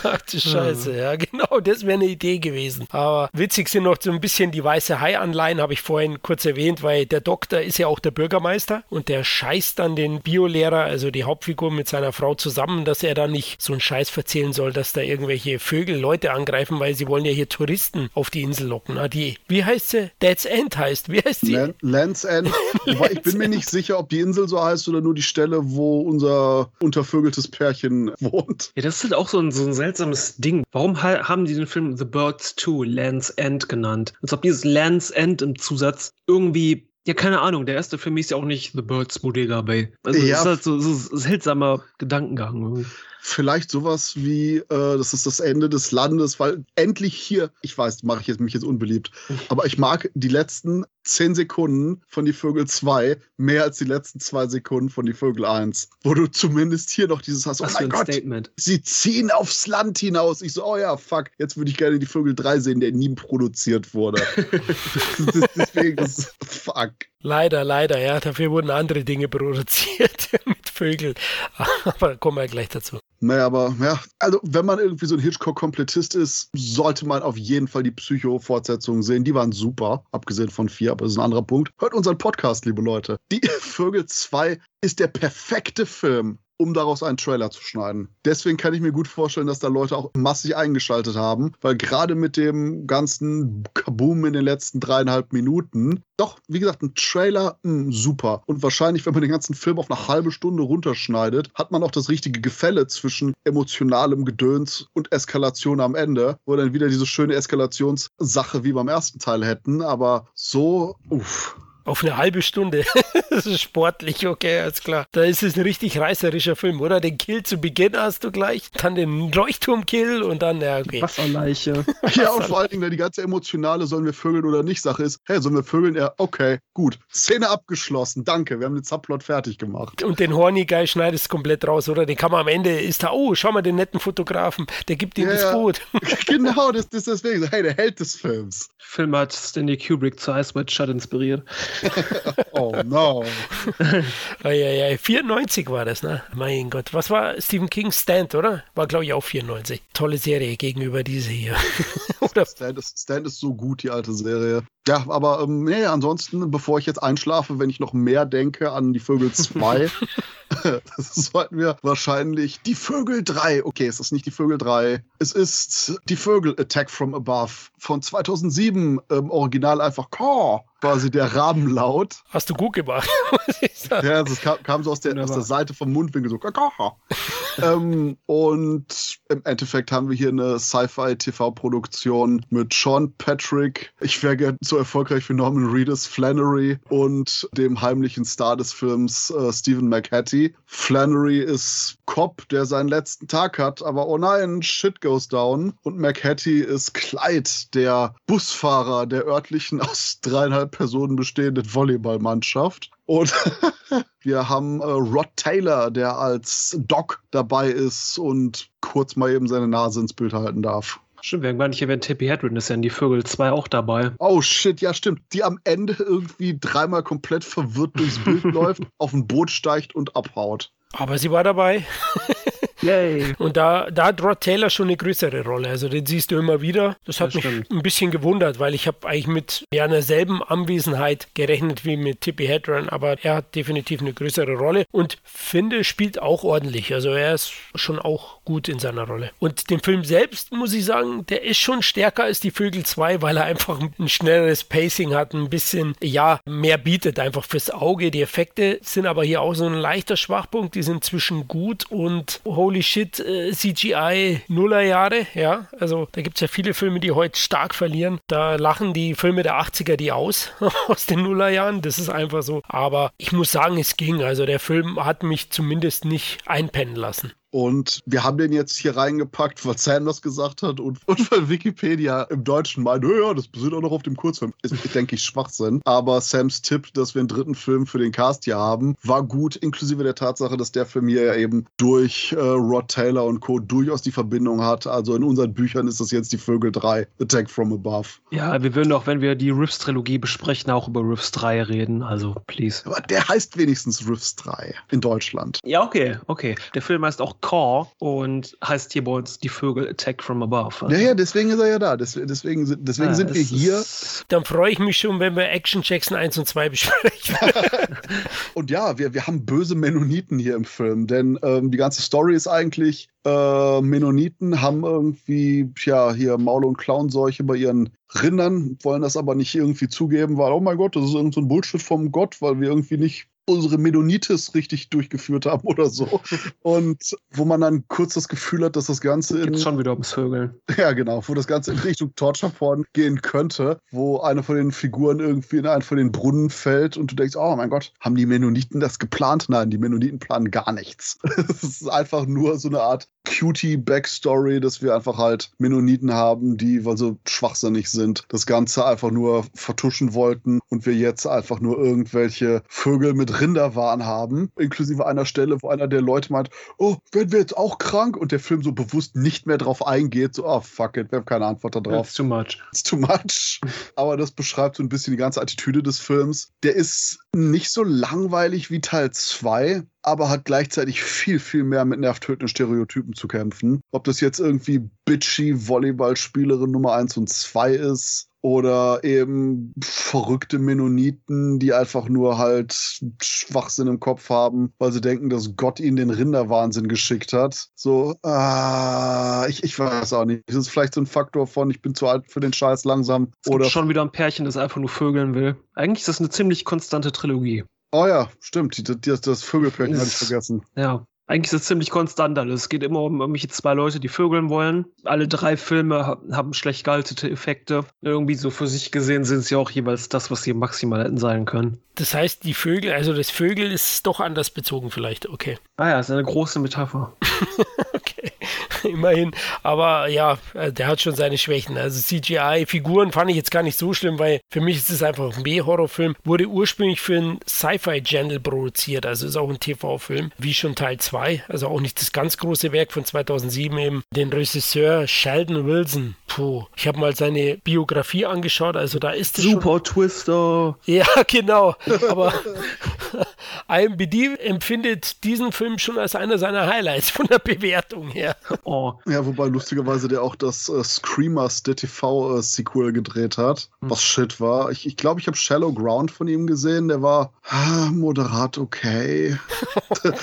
S2: Ach du Scheiße, ja, genau, das wäre eine Idee gewesen. Aber witzig sind noch so ein bisschen die weiße Hai-Anleihen, habe ich vorhin kurz erwähnt, weil der Doktor ist ja auch der Bürgermeister und der scheißt dann den Biolehrer, also die Hauptfigur mit seiner Frau zusammen, dass er da nicht so einen Scheiß verzählen soll, dass da irgendwelche Vögel Leute angreifen, weil sie wollen ja hier Touristen auf die Insel locken. Na, die, wie heißt sie? Dead's End heißt. Wie heißt die?
S1: Land's End. [LAUGHS] Wobei ich bin mir nicht sicher, ob die Insel so heißt oder nur die Stelle, wo unser untervögeltes Pärchen wohnt.
S3: Ja, das ist halt auch so ein, so ein seltsames Ding. Warum haben die den Film The Birds 2 Land's End genannt? Als ob dieses Land's End im Zusatz irgendwie ja, keine Ahnung. Der erste Film ist ja auch nicht The Birds Bodega Bay. Also, ja. das ist halt so, so ein seltsamer Gedankengang.
S1: Vielleicht sowas wie, äh, das ist das Ende des Landes, weil endlich hier, ich weiß, mache ich jetzt, mich jetzt unbeliebt, [LAUGHS] aber ich mag die letzten zehn Sekunden von Die Vögel 2 mehr als die letzten zwei Sekunden von Die Vögel 1. Wo du zumindest hier noch dieses hast,
S3: oh mein Gott, Statement.
S1: sie ziehen aufs Land hinaus. Ich so, oh ja, fuck, jetzt würde ich gerne Die Vögel 3 sehen, der nie produziert wurde. [LAUGHS] [LAUGHS] Deswegen, das, fuck.
S2: Leider, leider, ja. Dafür wurden andere Dinge produziert [LAUGHS] mit Vögeln. Aber kommen wir gleich dazu.
S1: Naja, aber ja, also wenn man irgendwie so ein Hitchcock-Komplettist ist, sollte man auf jeden Fall die Psycho-Fortsetzungen sehen. Die waren super, abgesehen von vier, aber das ist ein anderer Punkt. Hört unseren Podcast, liebe Leute. Die [LAUGHS] Vögel 2 ist der perfekte Film um daraus einen Trailer zu schneiden. Deswegen kann ich mir gut vorstellen, dass da Leute auch massig eingeschaltet haben, weil gerade mit dem ganzen Kaboom in den letzten dreieinhalb Minuten, doch, wie gesagt, ein Trailer, mh, hm, super. Und wahrscheinlich, wenn man den ganzen Film auf eine halbe Stunde runterschneidet, hat man auch das richtige Gefälle zwischen emotionalem Gedöns und Eskalation am Ende, wo dann wieder diese schöne Eskalationssache wie beim ersten Teil hätten. Aber so, uff.
S2: Auf eine halbe Stunde. [LAUGHS] das ist sportlich, okay, alles klar. Da ist es ein richtig reißerischer Film, oder? Den Kill zu Beginn hast du gleich, dann den Leuchtturmkill und dann, ja, okay.
S3: Wasserleiche. [LAUGHS]
S1: ja, und vor allen Dingen, die ganze emotionale, sollen wir vögeln oder nicht, Sache ist, hey, sollen wir vögeln? Ja, okay, gut. Szene abgeschlossen, danke, wir haben den Subplot fertig gemacht.
S2: Und den Horny Guy schneidest komplett raus, oder? Den kann man am Ende, ist da, oh, schau mal den netten Fotografen, der gibt ihm ja, das Boot. [LAUGHS]
S1: genau, das, ist deswegen, hey, der Held des Films.
S3: Film hat Stanley Kubrick zu Ice White Shut inspiriert. [LAUGHS]
S1: oh no.
S2: oh, ja, ja, 94 war das, ne? Mein Gott. Was war Stephen King Stand, oder? War, glaube ich, auch 94. Tolle Serie gegenüber diese hier. [LAUGHS]
S1: oder? Stand ist, Stand ist so gut, die alte Serie. Ja, aber ähm, nee, ansonsten, bevor ich jetzt einschlafe, wenn ich noch mehr denke an die Vögel 2, [LAUGHS] sollten wir wahrscheinlich die Vögel 3. Okay, es ist nicht die Vögel 3. Es ist die Vögel Attack from Above von 2007. Im Original einfach Caw quasi der Rabenlaut.
S2: Hast du gut gemacht, [LAUGHS]
S1: muss ich sagen. Ja, das kam, kam so aus der, aus der Seite vom Mundwinkel so. ähm, und im Endeffekt haben wir hier eine Sci-Fi-TV-Produktion mit Sean Patrick. Ich wäre gerne so erfolgreich wie Norman Reedus, Flannery und dem heimlichen Star des Films äh, Stephen McHattie. Flannery ist Cop, der seinen letzten Tag hat, aber oh nein, shit goes down. Und McHattie ist Clyde, der Busfahrer der örtlichen aus dreieinhalb Personen bestehenden Volleyballmannschaft. Und [LAUGHS] wir haben äh, Rod Taylor, der als Doc dabei ist und kurz mal eben seine Nase ins Bild halten darf.
S3: Stimmt, wir haben gar nicht erwähnt, Tippi Hedren ist ja in die Vögel 2 auch dabei.
S1: Oh shit, ja stimmt. Die am Ende irgendwie dreimal komplett verwirrt durchs Bild [LAUGHS] läuft, auf ein Boot steigt und abhaut.
S2: Aber sie war dabei.
S3: Yay. [LAUGHS]
S2: Und da, da hat Rod Taylor schon eine größere Rolle. Also den siehst du immer wieder. Das hat das mich stimmt. ein bisschen gewundert, weil ich habe eigentlich mit ja, einer selben Anwesenheit gerechnet wie mit Tippy Hedren, aber er hat definitiv eine größere Rolle und finde, spielt auch ordentlich. Also er ist schon auch gut in seiner Rolle. Und den Film selbst, muss ich sagen, der ist schon stärker als die Vögel 2, weil er einfach ein schnelleres Pacing hat, ein bisschen, ja, mehr bietet einfach fürs Auge. Die Effekte sind aber hier auch so ein leichter Schwachpunkt. Die sind zwischen gut und holy shit, äh, CGI Nullerjahre, ja. Also da gibt es ja viele Filme, die heute stark verlieren. Da lachen die Filme der 80er die aus, [LAUGHS] aus den Nullerjahren. Das ist einfach so. Aber ich muss sagen, es ging. Also der Film hat mich zumindest nicht einpennen lassen.
S1: Und wir haben den jetzt hier reingepackt, weil Sam das gesagt hat und, und weil Wikipedia im Deutschen meint, ja, das basiert auch noch auf dem Kurzfilm. Ist, denke ich, Schwachsinn. Aber Sams Tipp, dass wir einen dritten Film für den Cast hier haben, war gut, inklusive der Tatsache, dass der Film hier ja eben durch äh, Rod Taylor und Co. durchaus die Verbindung hat. Also in unseren Büchern ist das jetzt die Vögel 3, Attack from Above.
S3: Ja, wir würden auch, wenn wir die Riffs-Trilogie besprechen, auch über Riffs 3 reden. Also, please.
S1: Aber der heißt wenigstens Riffs 3 in Deutschland.
S3: Ja, okay, okay. Der Film heißt auch Caw und heißt hier bei uns die Vögel Attack from Above.
S1: Also. Ja, ja, deswegen ist er ja da. Deswegen, deswegen, deswegen ja, sind wir hier.
S2: Dann freue ich mich schon, wenn wir Action Jackson 1 und 2 besprechen. [LAUGHS]
S1: und ja, wir, wir haben böse Mennoniten hier im Film, denn ähm, die ganze Story ist eigentlich, äh, Mennoniten haben irgendwie, ja, hier Maul- und Klauenseuche bei ihren Rindern, wollen das aber nicht irgendwie zugeben, weil, oh mein Gott, das ist irgendein so Bullshit vom Gott, weil wir irgendwie nicht unsere Medonitis richtig durchgeführt haben oder so. Und wo man dann kurz das Gefühl hat, dass das Ganze
S3: in. Geht's schon wieder ums Vögeln.
S1: Ja, genau, wo das Ganze in Richtung Torture Porn gehen könnte, wo eine von den Figuren irgendwie in einen von den Brunnen fällt und du denkst, oh mein Gott, haben die Mennoniten das geplant? Nein, die Mennoniten planen gar nichts. [LAUGHS] Es ist einfach nur so eine Art cutie Backstory, dass wir einfach halt Mennoniten haben, die, weil sie schwachsinnig sind, das Ganze einfach nur vertuschen wollten und wir jetzt einfach nur irgendwelche Vögel mit Rinderwahn haben, inklusive einer Stelle, wo einer der Leute meint, oh, werden wir jetzt auch krank? Und der Film so bewusst nicht mehr drauf eingeht, so, oh, fuck it, wir haben keine Antwort darauf.
S3: It's too much.
S1: It's too much. [LAUGHS] Aber das beschreibt so ein bisschen die ganze Attitüde des Films. Der ist nicht so langweilig wie Teil 2, aber hat gleichzeitig viel, viel mehr mit nervtötenden Stereotypen zu kämpfen. Ob das jetzt irgendwie bitchy Volleyballspielerin Nummer 1 und 2 ist oder eben verrückte Mennoniten, die einfach nur halt Schwachsinn im Kopf haben, weil sie denken, dass Gott ihnen den Rinderwahnsinn geschickt hat. So, äh, ich, ich weiß auch nicht. Das ist vielleicht so ein Faktor von, ich bin zu alt für den Scheiß langsam.
S3: Es oder schon wieder ein Pärchen, das einfach nur vögeln will. Eigentlich ist das eine ziemlich konstante Trilogie.
S1: Oh ja, stimmt. Die, die, das Vögelpärchen hatte ich vergessen.
S3: Ja. Eigentlich ist es ziemlich konstant alles. Es geht immer um irgendwelche zwei Leute, die vögeln wollen. Alle drei Filme haben schlecht gealtete Effekte. Irgendwie so für sich gesehen sind sie auch jeweils das, was sie maximal hätten sein können.
S2: Das heißt, die Vögel, also das Vögel ist doch anders bezogen vielleicht, okay.
S3: Ah ja, ist eine große Metapher. [LAUGHS] [LAUGHS]
S2: immerhin. Aber ja, der hat schon seine Schwächen. Also CGI-Figuren fand ich jetzt gar nicht so schlimm, weil für mich ist es einfach ein B-Horrorfilm. Wurde ursprünglich für ein Sci-Fi-Channel produziert, also ist auch ein TV-Film, wie schon Teil 2. Also auch nicht das ganz große Werk von 2007 eben. Den Regisseur Sheldon Wilson. Puh, ich habe mal seine Biografie angeschaut, also da ist es
S3: Super schon... Twister. [LAUGHS]
S2: Ja, genau. Aber [LAUGHS] IMBD empfindet diesen Film schon als einer seiner Highlights von der Bewertung [LAUGHS] her.
S1: Oh. Ja, wobei lustigerweise der auch das äh, Screamers der TV-Sequel gedreht hat, hm. was shit war. Ich glaube, ich, glaub, ich habe Shallow Ground von ihm gesehen, der war ah, moderat okay. [LAUGHS]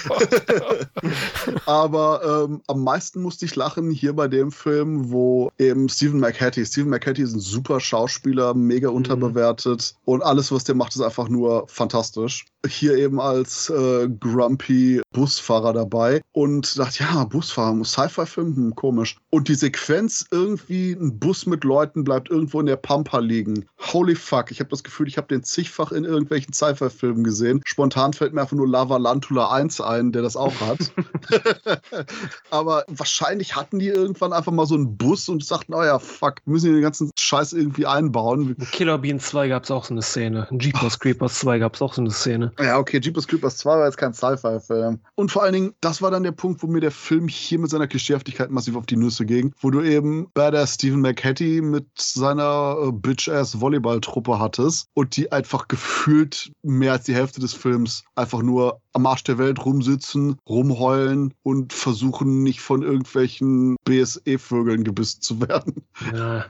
S1: Aber ähm, am meisten musste ich lachen hier bei dem Film, wo eben Stephen McHattie, Stephen McHattie ist ein super Schauspieler, mega mhm. unterbewertet und alles, was der macht, ist einfach nur fantastisch. Hier eben als äh, grumpy Busfahrer dabei und dachte, ja, Busfahrer, Sci-Fi-Film, hm, komisch. Und die Sequenz irgendwie, ein Bus mit Leuten bleibt irgendwo in der Pampa liegen. Holy fuck, ich habe das Gefühl, ich habe den zigfach in irgendwelchen Sci-Fi-Filmen gesehen. Spontan fällt mir einfach nur Lava Lantula 1 ein, der das auch hat. [LAUGHS] Aber wahrscheinlich hatten die irgendwann einfach mal so einen Bus und sagten, oh ja, fuck, müssen wir den ganzen Scheiß irgendwie einbauen.
S3: In Killer Bean 2 gab es auch so eine Szene. In Jeepers Creepers 2 gab es auch so eine Szene.
S1: Ja, okay, Jeepers Creepers 2 war jetzt kein Sci-Fi-Film. Und vor allen Dingen, das war dann der Punkt, wo mir der Film hier mit seiner Klischeehaftigkeit massiv auf die Nüsse ging, wo du eben Badass Stephen McHattie mit seiner äh, Bitch-Ass Volleyball-Truppe hattest und die einfach gefühlt mehr als die Hälfte des Films einfach nur am Arsch der Welt rumsitzen, rumheulen und versuchen, nicht von irgendwelchen BSE-Vögeln gebissen zu werden.
S3: Ja.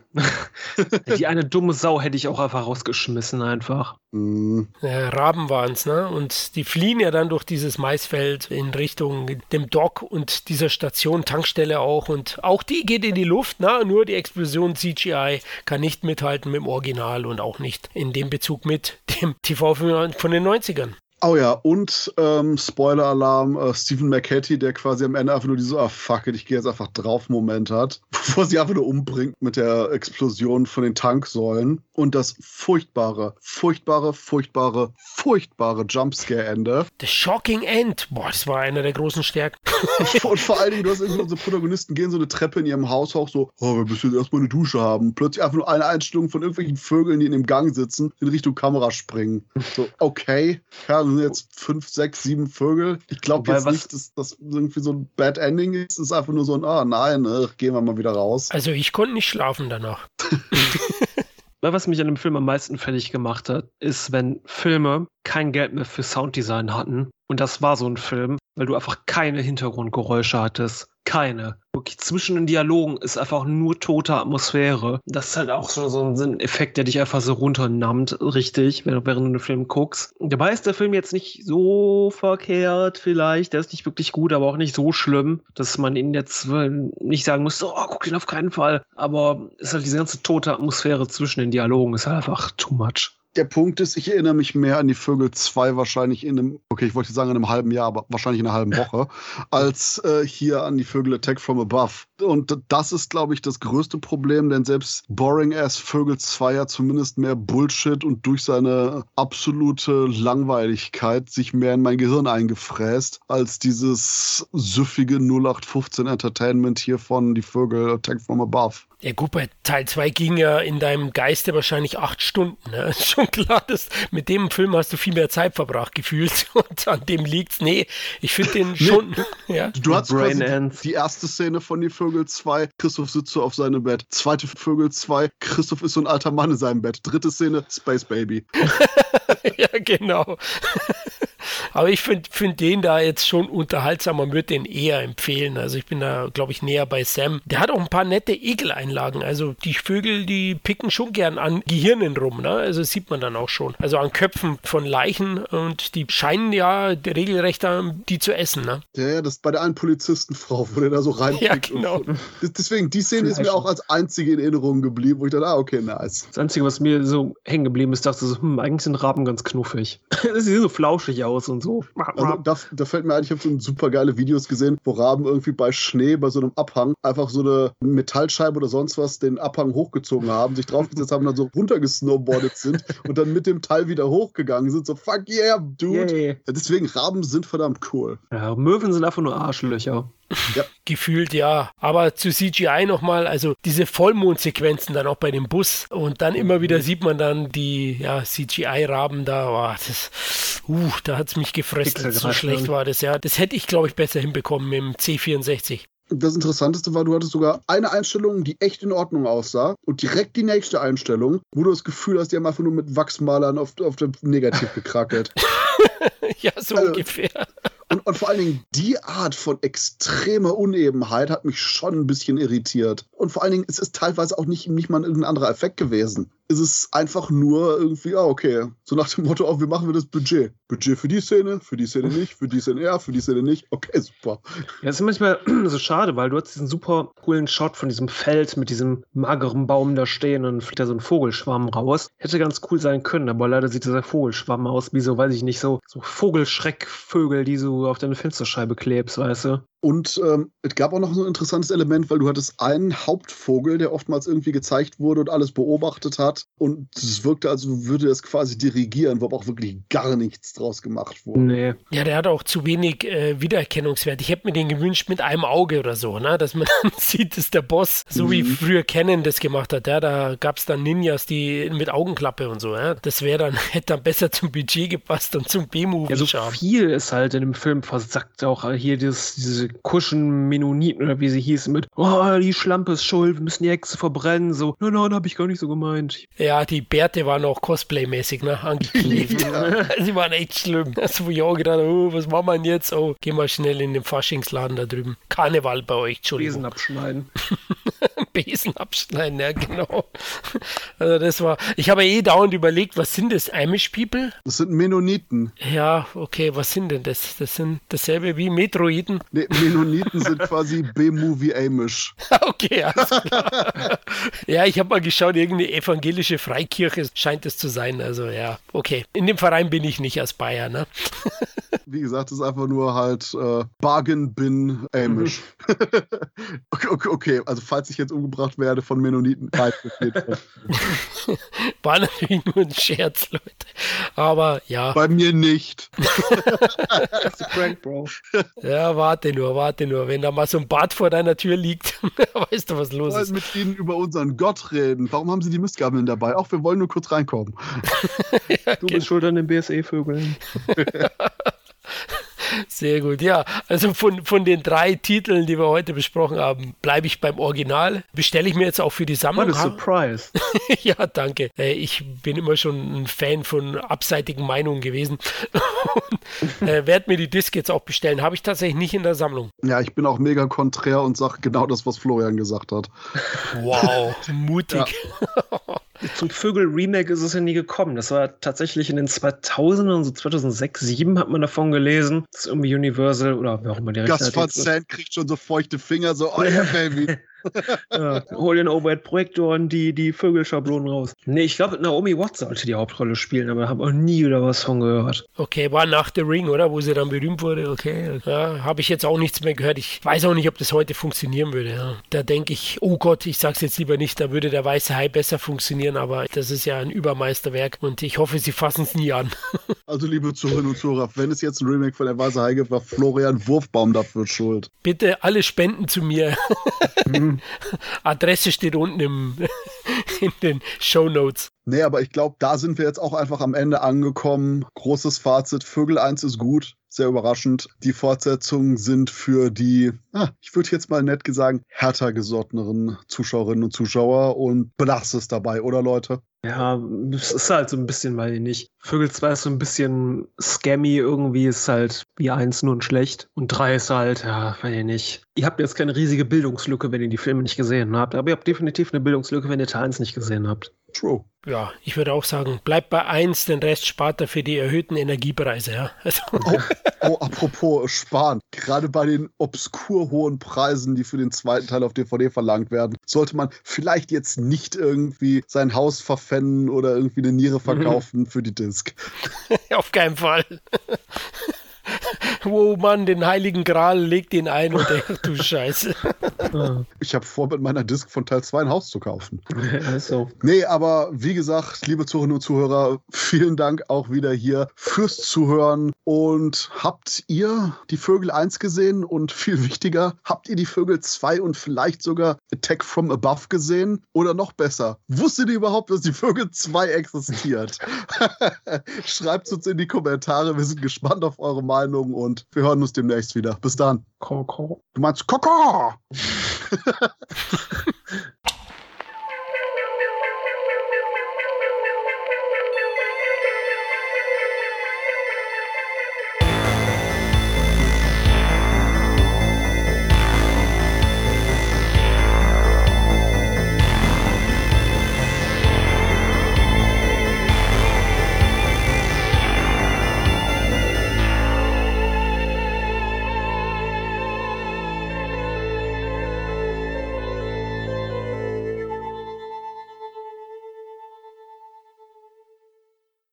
S3: Die eine dumme Sau hätte ich auch einfach rausgeschmissen, einfach.
S2: Mhm. Ja, Raben waren es, ne? Und die fliehen ja dann durch dieses Maisfeld in Richtung dem Dock und dieser Station, Tankstelle auch. Und auch die geht in die Luft, ne? Nur die Explosion CGI kann nicht mithalten mit dem Original und auch nicht in dem Bezug mit dem TV-Film von den 90ern.
S1: Oh ja, und ähm, Spoiler-Alarm, äh, Stephen McHattie, der quasi am Ende einfach nur diese, ah fuck it, ich gehe jetzt einfach drauf Moment hat, [LAUGHS] bevor sie einfach nur umbringt mit der Explosion von den Tanksäulen. Und das furchtbare, furchtbare, furchtbare, furchtbare Jumpscare-Ende.
S2: The Shocking End. Boah, das war einer der großen Stärken. [LAUGHS]
S1: und vor allen Dingen, du hast irgendwie unsere Protagonisten gehen so eine Treppe in ihrem Haus hoch, so, oh, wir müssen jetzt erstmal eine Dusche haben. Plötzlich einfach nur eine Einstellung von irgendwelchen Vögeln, die in dem Gang sitzen, in Richtung Kamera springen. So, okay, ja, sind jetzt fünf, sechs, sieben Vögel. Ich glaube jetzt nicht, dass das irgendwie so ein Bad Ending ist. Es ist einfach nur so ein, ah nein, ach, gehen wir mal wieder raus.
S2: Also ich konnte nicht schlafen danach. [LAUGHS]
S3: Was mich an dem Film am meisten fertig gemacht hat, ist, wenn Filme kein Geld mehr für Sounddesign hatten. Und das war so ein Film, weil du einfach keine Hintergrundgeräusche hattest. Keine. Wirklich zwischen den Dialogen ist einfach nur tote Atmosphäre. Das ist halt auch so, so ein Effekt, der dich einfach so runternammt, richtig, während, während du den Film guckst. Dabei ist der Film jetzt nicht so verkehrt, vielleicht. Der ist nicht wirklich gut, aber auch nicht so schlimm, dass man ihn jetzt nicht sagen muss, oh, guck ihn auf keinen Fall. Aber es ist halt diese ganze tote Atmosphäre zwischen den Dialogen, ist halt einfach too much.
S1: Der Punkt ist, ich erinnere mich mehr an die Vögel 2 wahrscheinlich in einem, okay, ich wollte sagen in einem halben Jahr, aber wahrscheinlich in einer halben Woche, [LAUGHS] als äh, hier an die Vögel Attack from Above. Und das ist, glaube ich, das größte Problem, denn selbst Boring Ass Vögel 2 ja zumindest mehr Bullshit und durch seine absolute Langweiligkeit sich mehr in mein Gehirn eingefräst, als dieses süffige 0815 Entertainment hier von die Vögel Attack from Above.
S2: Ja gut, bei Teil 2 ging ja in deinem Geiste wahrscheinlich acht Stunden. Ne? [LAUGHS] Ist schon klar, dass mit dem Film hast du viel mehr Zeit verbracht gefühlt [LAUGHS] und an dem liegt's. Nee, ich finde den schon.
S1: Nee. Ja. Du hast quasi die erste Szene von Die Vögel 2, Christoph sitzt so auf seinem Bett. Zweite Vögel 2, Christoph ist so ein alter Mann in seinem Bett. Dritte Szene, Space Baby. [LAUGHS]
S2: ja, genau. Aber ich finde find den da jetzt schon unterhaltsam. Man würde den eher empfehlen. Also ich bin da, glaube ich, näher bei Sam. Der hat auch ein paar nette Ekeleinlagen. Also die Vögel, die picken schon gern an Gehirnen rum. Ne? Also sieht man dann auch schon. Also an Köpfen von Leichen. Und die scheinen ja regelrecht die zu essen. Ne?
S1: Ja, ja, das ist bei der einen Polizistenfrau, wo der da so [LAUGHS] reinpickt.
S2: Ja, genau.
S1: Deswegen, die Szene ist mir auch als einzige in Erinnerung geblieben, wo ich dachte, ah, okay, nice.
S3: Das Einzige, was mir so hängen geblieben ist, dachte so, hm, eigentlich sind Raben ganz knuffig. [LAUGHS] Sie sehen so flauschig aus und so.
S1: Also, da, da, fällt mir ein, ich habe so super geile Videos gesehen, wo Raben irgendwie bei Schnee, bei so einem Abhang, einfach so eine Metallscheibe oder sonst was den Abhang hochgezogen haben, sich draufgesetzt haben und dann so runtergesnowboardet sind und dann mit dem Teil wieder hochgegangen sind. So, fuck yeah, dude. Yeah. Deswegen, Raben sind verdammt cool.
S3: Ja, Möwen sind einfach nur Arschlöcher.
S2: Ja. [LAUGHS] Gefühlt ja. Aber zu CGI nochmal, also diese Vollmondsequenzen dann auch bei dem Bus und dann immer wieder sieht man dann die ja, CGI-Raben da. Oh, das, uh, da hat es mich gefressen. So schlecht war das, ja. Das hätte ich, glaube ich, besser hinbekommen mit dem C64.
S1: Das Interessanteste war, du hattest sogar eine Einstellung, die echt in Ordnung aussah und direkt die nächste Einstellung, wo du das Gefühl hast, die haben einfach nur mit Wachsmalern auf, auf dem Negativ gekrackelt. [LAUGHS]
S2: ja, so also, ungefähr.
S1: Und, und vor allen Dingen die Art von extremer Unebenheit hat mich schon ein bisschen irritiert. Und vor allen Dingen ist es teilweise auch nicht, nicht mal irgendein anderer Effekt gewesen ist es einfach nur irgendwie, ah, okay. So nach dem Motto, oh, wie machen wir das Budget? Budget für die Szene, für die Szene nicht, für die Szene ja, für die Szene nicht. Okay, super.
S3: Ja, es ist manchmal [CLEARS THROAT] so schade, weil du hast diesen super coolen Shot von diesem Feld mit diesem mageren Baum da stehen und fliegt da so ein Vogelschwamm raus. Hätte ganz cool sein können, aber leider sieht dieser Vogelschwamm aus wie so, weiß ich nicht, so, so Vogelschreckvögel, die auf deine Fensterscheibe klebst, weißt du?
S1: Und ähm, es gab auch noch so ein interessantes Element, weil du hattest einen Hauptvogel, der oftmals irgendwie gezeigt wurde und alles beobachtet hat. Und es wirkte, als würde es quasi dirigieren, wo aber auch wirklich gar nichts draus gemacht wurde.
S2: Nee. Ja, der hat auch zu wenig äh, Wiedererkennungswert. Ich hätte mir den gewünscht mit einem Auge oder so, ne? dass man [LAUGHS] dann sieht, dass der Boss, so mhm. wie früher Kennen das gemacht hat. Ja? Da gab es dann Ninjas, die mit Augenklappe und so. Ja? Das wäre dann, [LAUGHS] hätte dann besser zum Budget gepasst und zum B-Movie.
S3: Ja, so viel ist halt in dem Film versackt. Auch hier dieses, diese Kuschen Mennoniten oder wie sie hießen mit, oh, die Schlampe ist schuld, wir müssen die Hexe verbrennen. So, nein, nein, hab ich gar nicht so gemeint.
S2: Ja, die Bärte waren auch Cosplay-mäßig, ne, angeklebt. ja. [LAUGHS] Sie waren echt schlimm. Also, wo ich auch gedacht oh, was machen wir denn jetzt? Oh, geh mal schnell in den Faschingsladen da drüben. Karneval bei euch, Entschuldigung.
S3: Besen abschneiden. [LAUGHS]
S2: Besen abschneiden, ja, genau. Also, das war, ich habe eh dauernd überlegt, was sind das? Amish People?
S1: Das sind Mennoniten.
S2: Ja, okay, was sind denn das? Das sind dasselbe wie Metroiden?
S1: Nee, Mennoniten sind quasi [LAUGHS] B-Movie Amish.
S2: okay, alles klar. ja, ich habe mal geschaut, irgendeine evangelische Freikirche scheint es zu sein. Also ja, okay. In dem Verein bin ich nicht als Bayer, ne? [LAUGHS]
S1: Wie gesagt, das ist einfach nur halt äh, Bargain Bin Amish. [LAUGHS] okay, okay, okay, also falls ich jetzt umgebracht werde von Mennoniten, [LAUGHS]
S2: War natürlich nur ein Scherz, Leute. Aber ja.
S1: Bei mir nicht.
S3: das ist ein Prank, Bro.
S2: Ja, warte nur, warte nur. Wenn da mal so ein Bad vor deiner Tür liegt, [LAUGHS] weißt du, was los ist.
S1: Wir wollen mit ihnen über unseren Gott reden. Warum haben sie die Mistgabeln dabei? Auch wir wollen nur kurz reinkommen. [LAUGHS]
S3: ja, du bist schuld an den BSE-Vögeln.
S2: Sehr gut, ja. Also von, von den drei Titeln, die wir heute besprochen haben, bleibe ich beim Original. Bestelle ich mir jetzt auch für die Sammlung.
S3: What a surprise. [LAUGHS]
S2: ja, danke. Äh, ich bin immer schon ein Fan von abseitigen Meinungen gewesen. und, äh, werde mir die Disc jetzt auch bestellen. Habe ich tatsächlich nicht in der Sammlung.
S1: Ja, ich bin auch mega konträr und sage genau das, was Florian gesagt hat.
S2: Wow, mutig.
S3: Ja. [LAUGHS] Zum Vögel-Remake ist es ja nie gekommen. Das war tatsächlich in den 2000ern, so 2006, 2007 hat man davon gelesen, dass irgendwie Universal oder wer auch immer
S1: die Rechte Gus Van Sant kriegt schon so feuchte Finger, so, oh yeah, [LAUGHS] baby. [LAUGHS]
S3: ja, hol den Overhead-Projektor und die, die Vögelschablonen raus. Nee, ich glaube, Naomi Watts sollte die Hauptrolle spielen, aber habe auch nie wieder was von gehört.
S2: Okay, war nach The Ring, oder? Wo sie dann berühmt wurde. Okay, ja, habe ich jetzt auch nichts mehr gehört. Ich weiß auch nicht, ob das heute funktionieren würde. Ja. Da denke ich, oh Gott, ich sag's jetzt lieber nicht, da würde der Weiße Hai besser funktionieren, aber das ist ja ein Übermeisterwerk und ich hoffe, sie fassen es nie an. [LAUGHS]
S1: also, liebe Zuhörerinnen und Zuhörer, wenn es jetzt ein Remake von der Weiße Hai gibt, war Florian Wurfbaum dafür schuld.
S2: Bitte alle spenden zu mir. [LAUGHS] [LAUGHS] Adresse steht unten im, [LAUGHS] in den Show Notes.
S1: Nee, aber ich glaube, da sind wir jetzt auch einfach am Ende angekommen. Großes Fazit: Vögel 1 ist gut sehr überraschend. Die Fortsetzungen sind für die, ah, ich würde jetzt mal nett gesagt, härter gesotteneren Zuschauerinnen und Zuschauer und belastet es dabei, oder Leute?
S3: Ja, es ist halt so ein bisschen, weil ich nicht. Vögel 2 ist so ein bisschen scammy, irgendwie ist halt wie 1 nur und schlecht. Und 3 ist halt, ja, weiß ich nicht. Ihr habt jetzt keine riesige Bildungslücke, wenn ihr die Filme nicht gesehen habt, aber ihr habt definitiv eine Bildungslücke, wenn ihr Teil 1 nicht gesehen habt.
S1: True.
S2: Ja, ich würde auch sagen, bleibt bei 1, den Rest spart er für die erhöhten Energiepreise. Ja. Also.
S1: Oh, oh, apropos sparen. Gerade bei den obskur hohen Preisen, die für den zweiten Teil auf DVD verlangt werden, sollte man vielleicht jetzt nicht irgendwie sein Haus verpfänden oder irgendwie eine Niere verkaufen mhm. für die Disc. [LAUGHS]
S2: auf keinen Fall wo man den heiligen Gral legt ihn ein und denkt, du Scheiße. [LAUGHS]
S1: Ich habe vor, mit meiner Disc von Teil 2 ein Haus zu kaufen. Also. Nee, aber wie gesagt, liebe Zuhörerinnen und Zuhörer, vielen Dank auch wieder hier fürs Zuhören. Und habt ihr die Vögel 1 gesehen? Und viel wichtiger, habt ihr die Vögel 2 und vielleicht sogar Attack from Above gesehen? Oder noch besser, wusstet ihr überhaupt, dass die Vögel 2 existiert? [LAUGHS] Schreibt uns in die Kommentare. Wir sind gespannt auf eure Meinung und wir hören uns demnächst wieder. Bis dann.
S3: Koko.
S1: Du meinst Koko? [LAUGHS] [LAUGHS]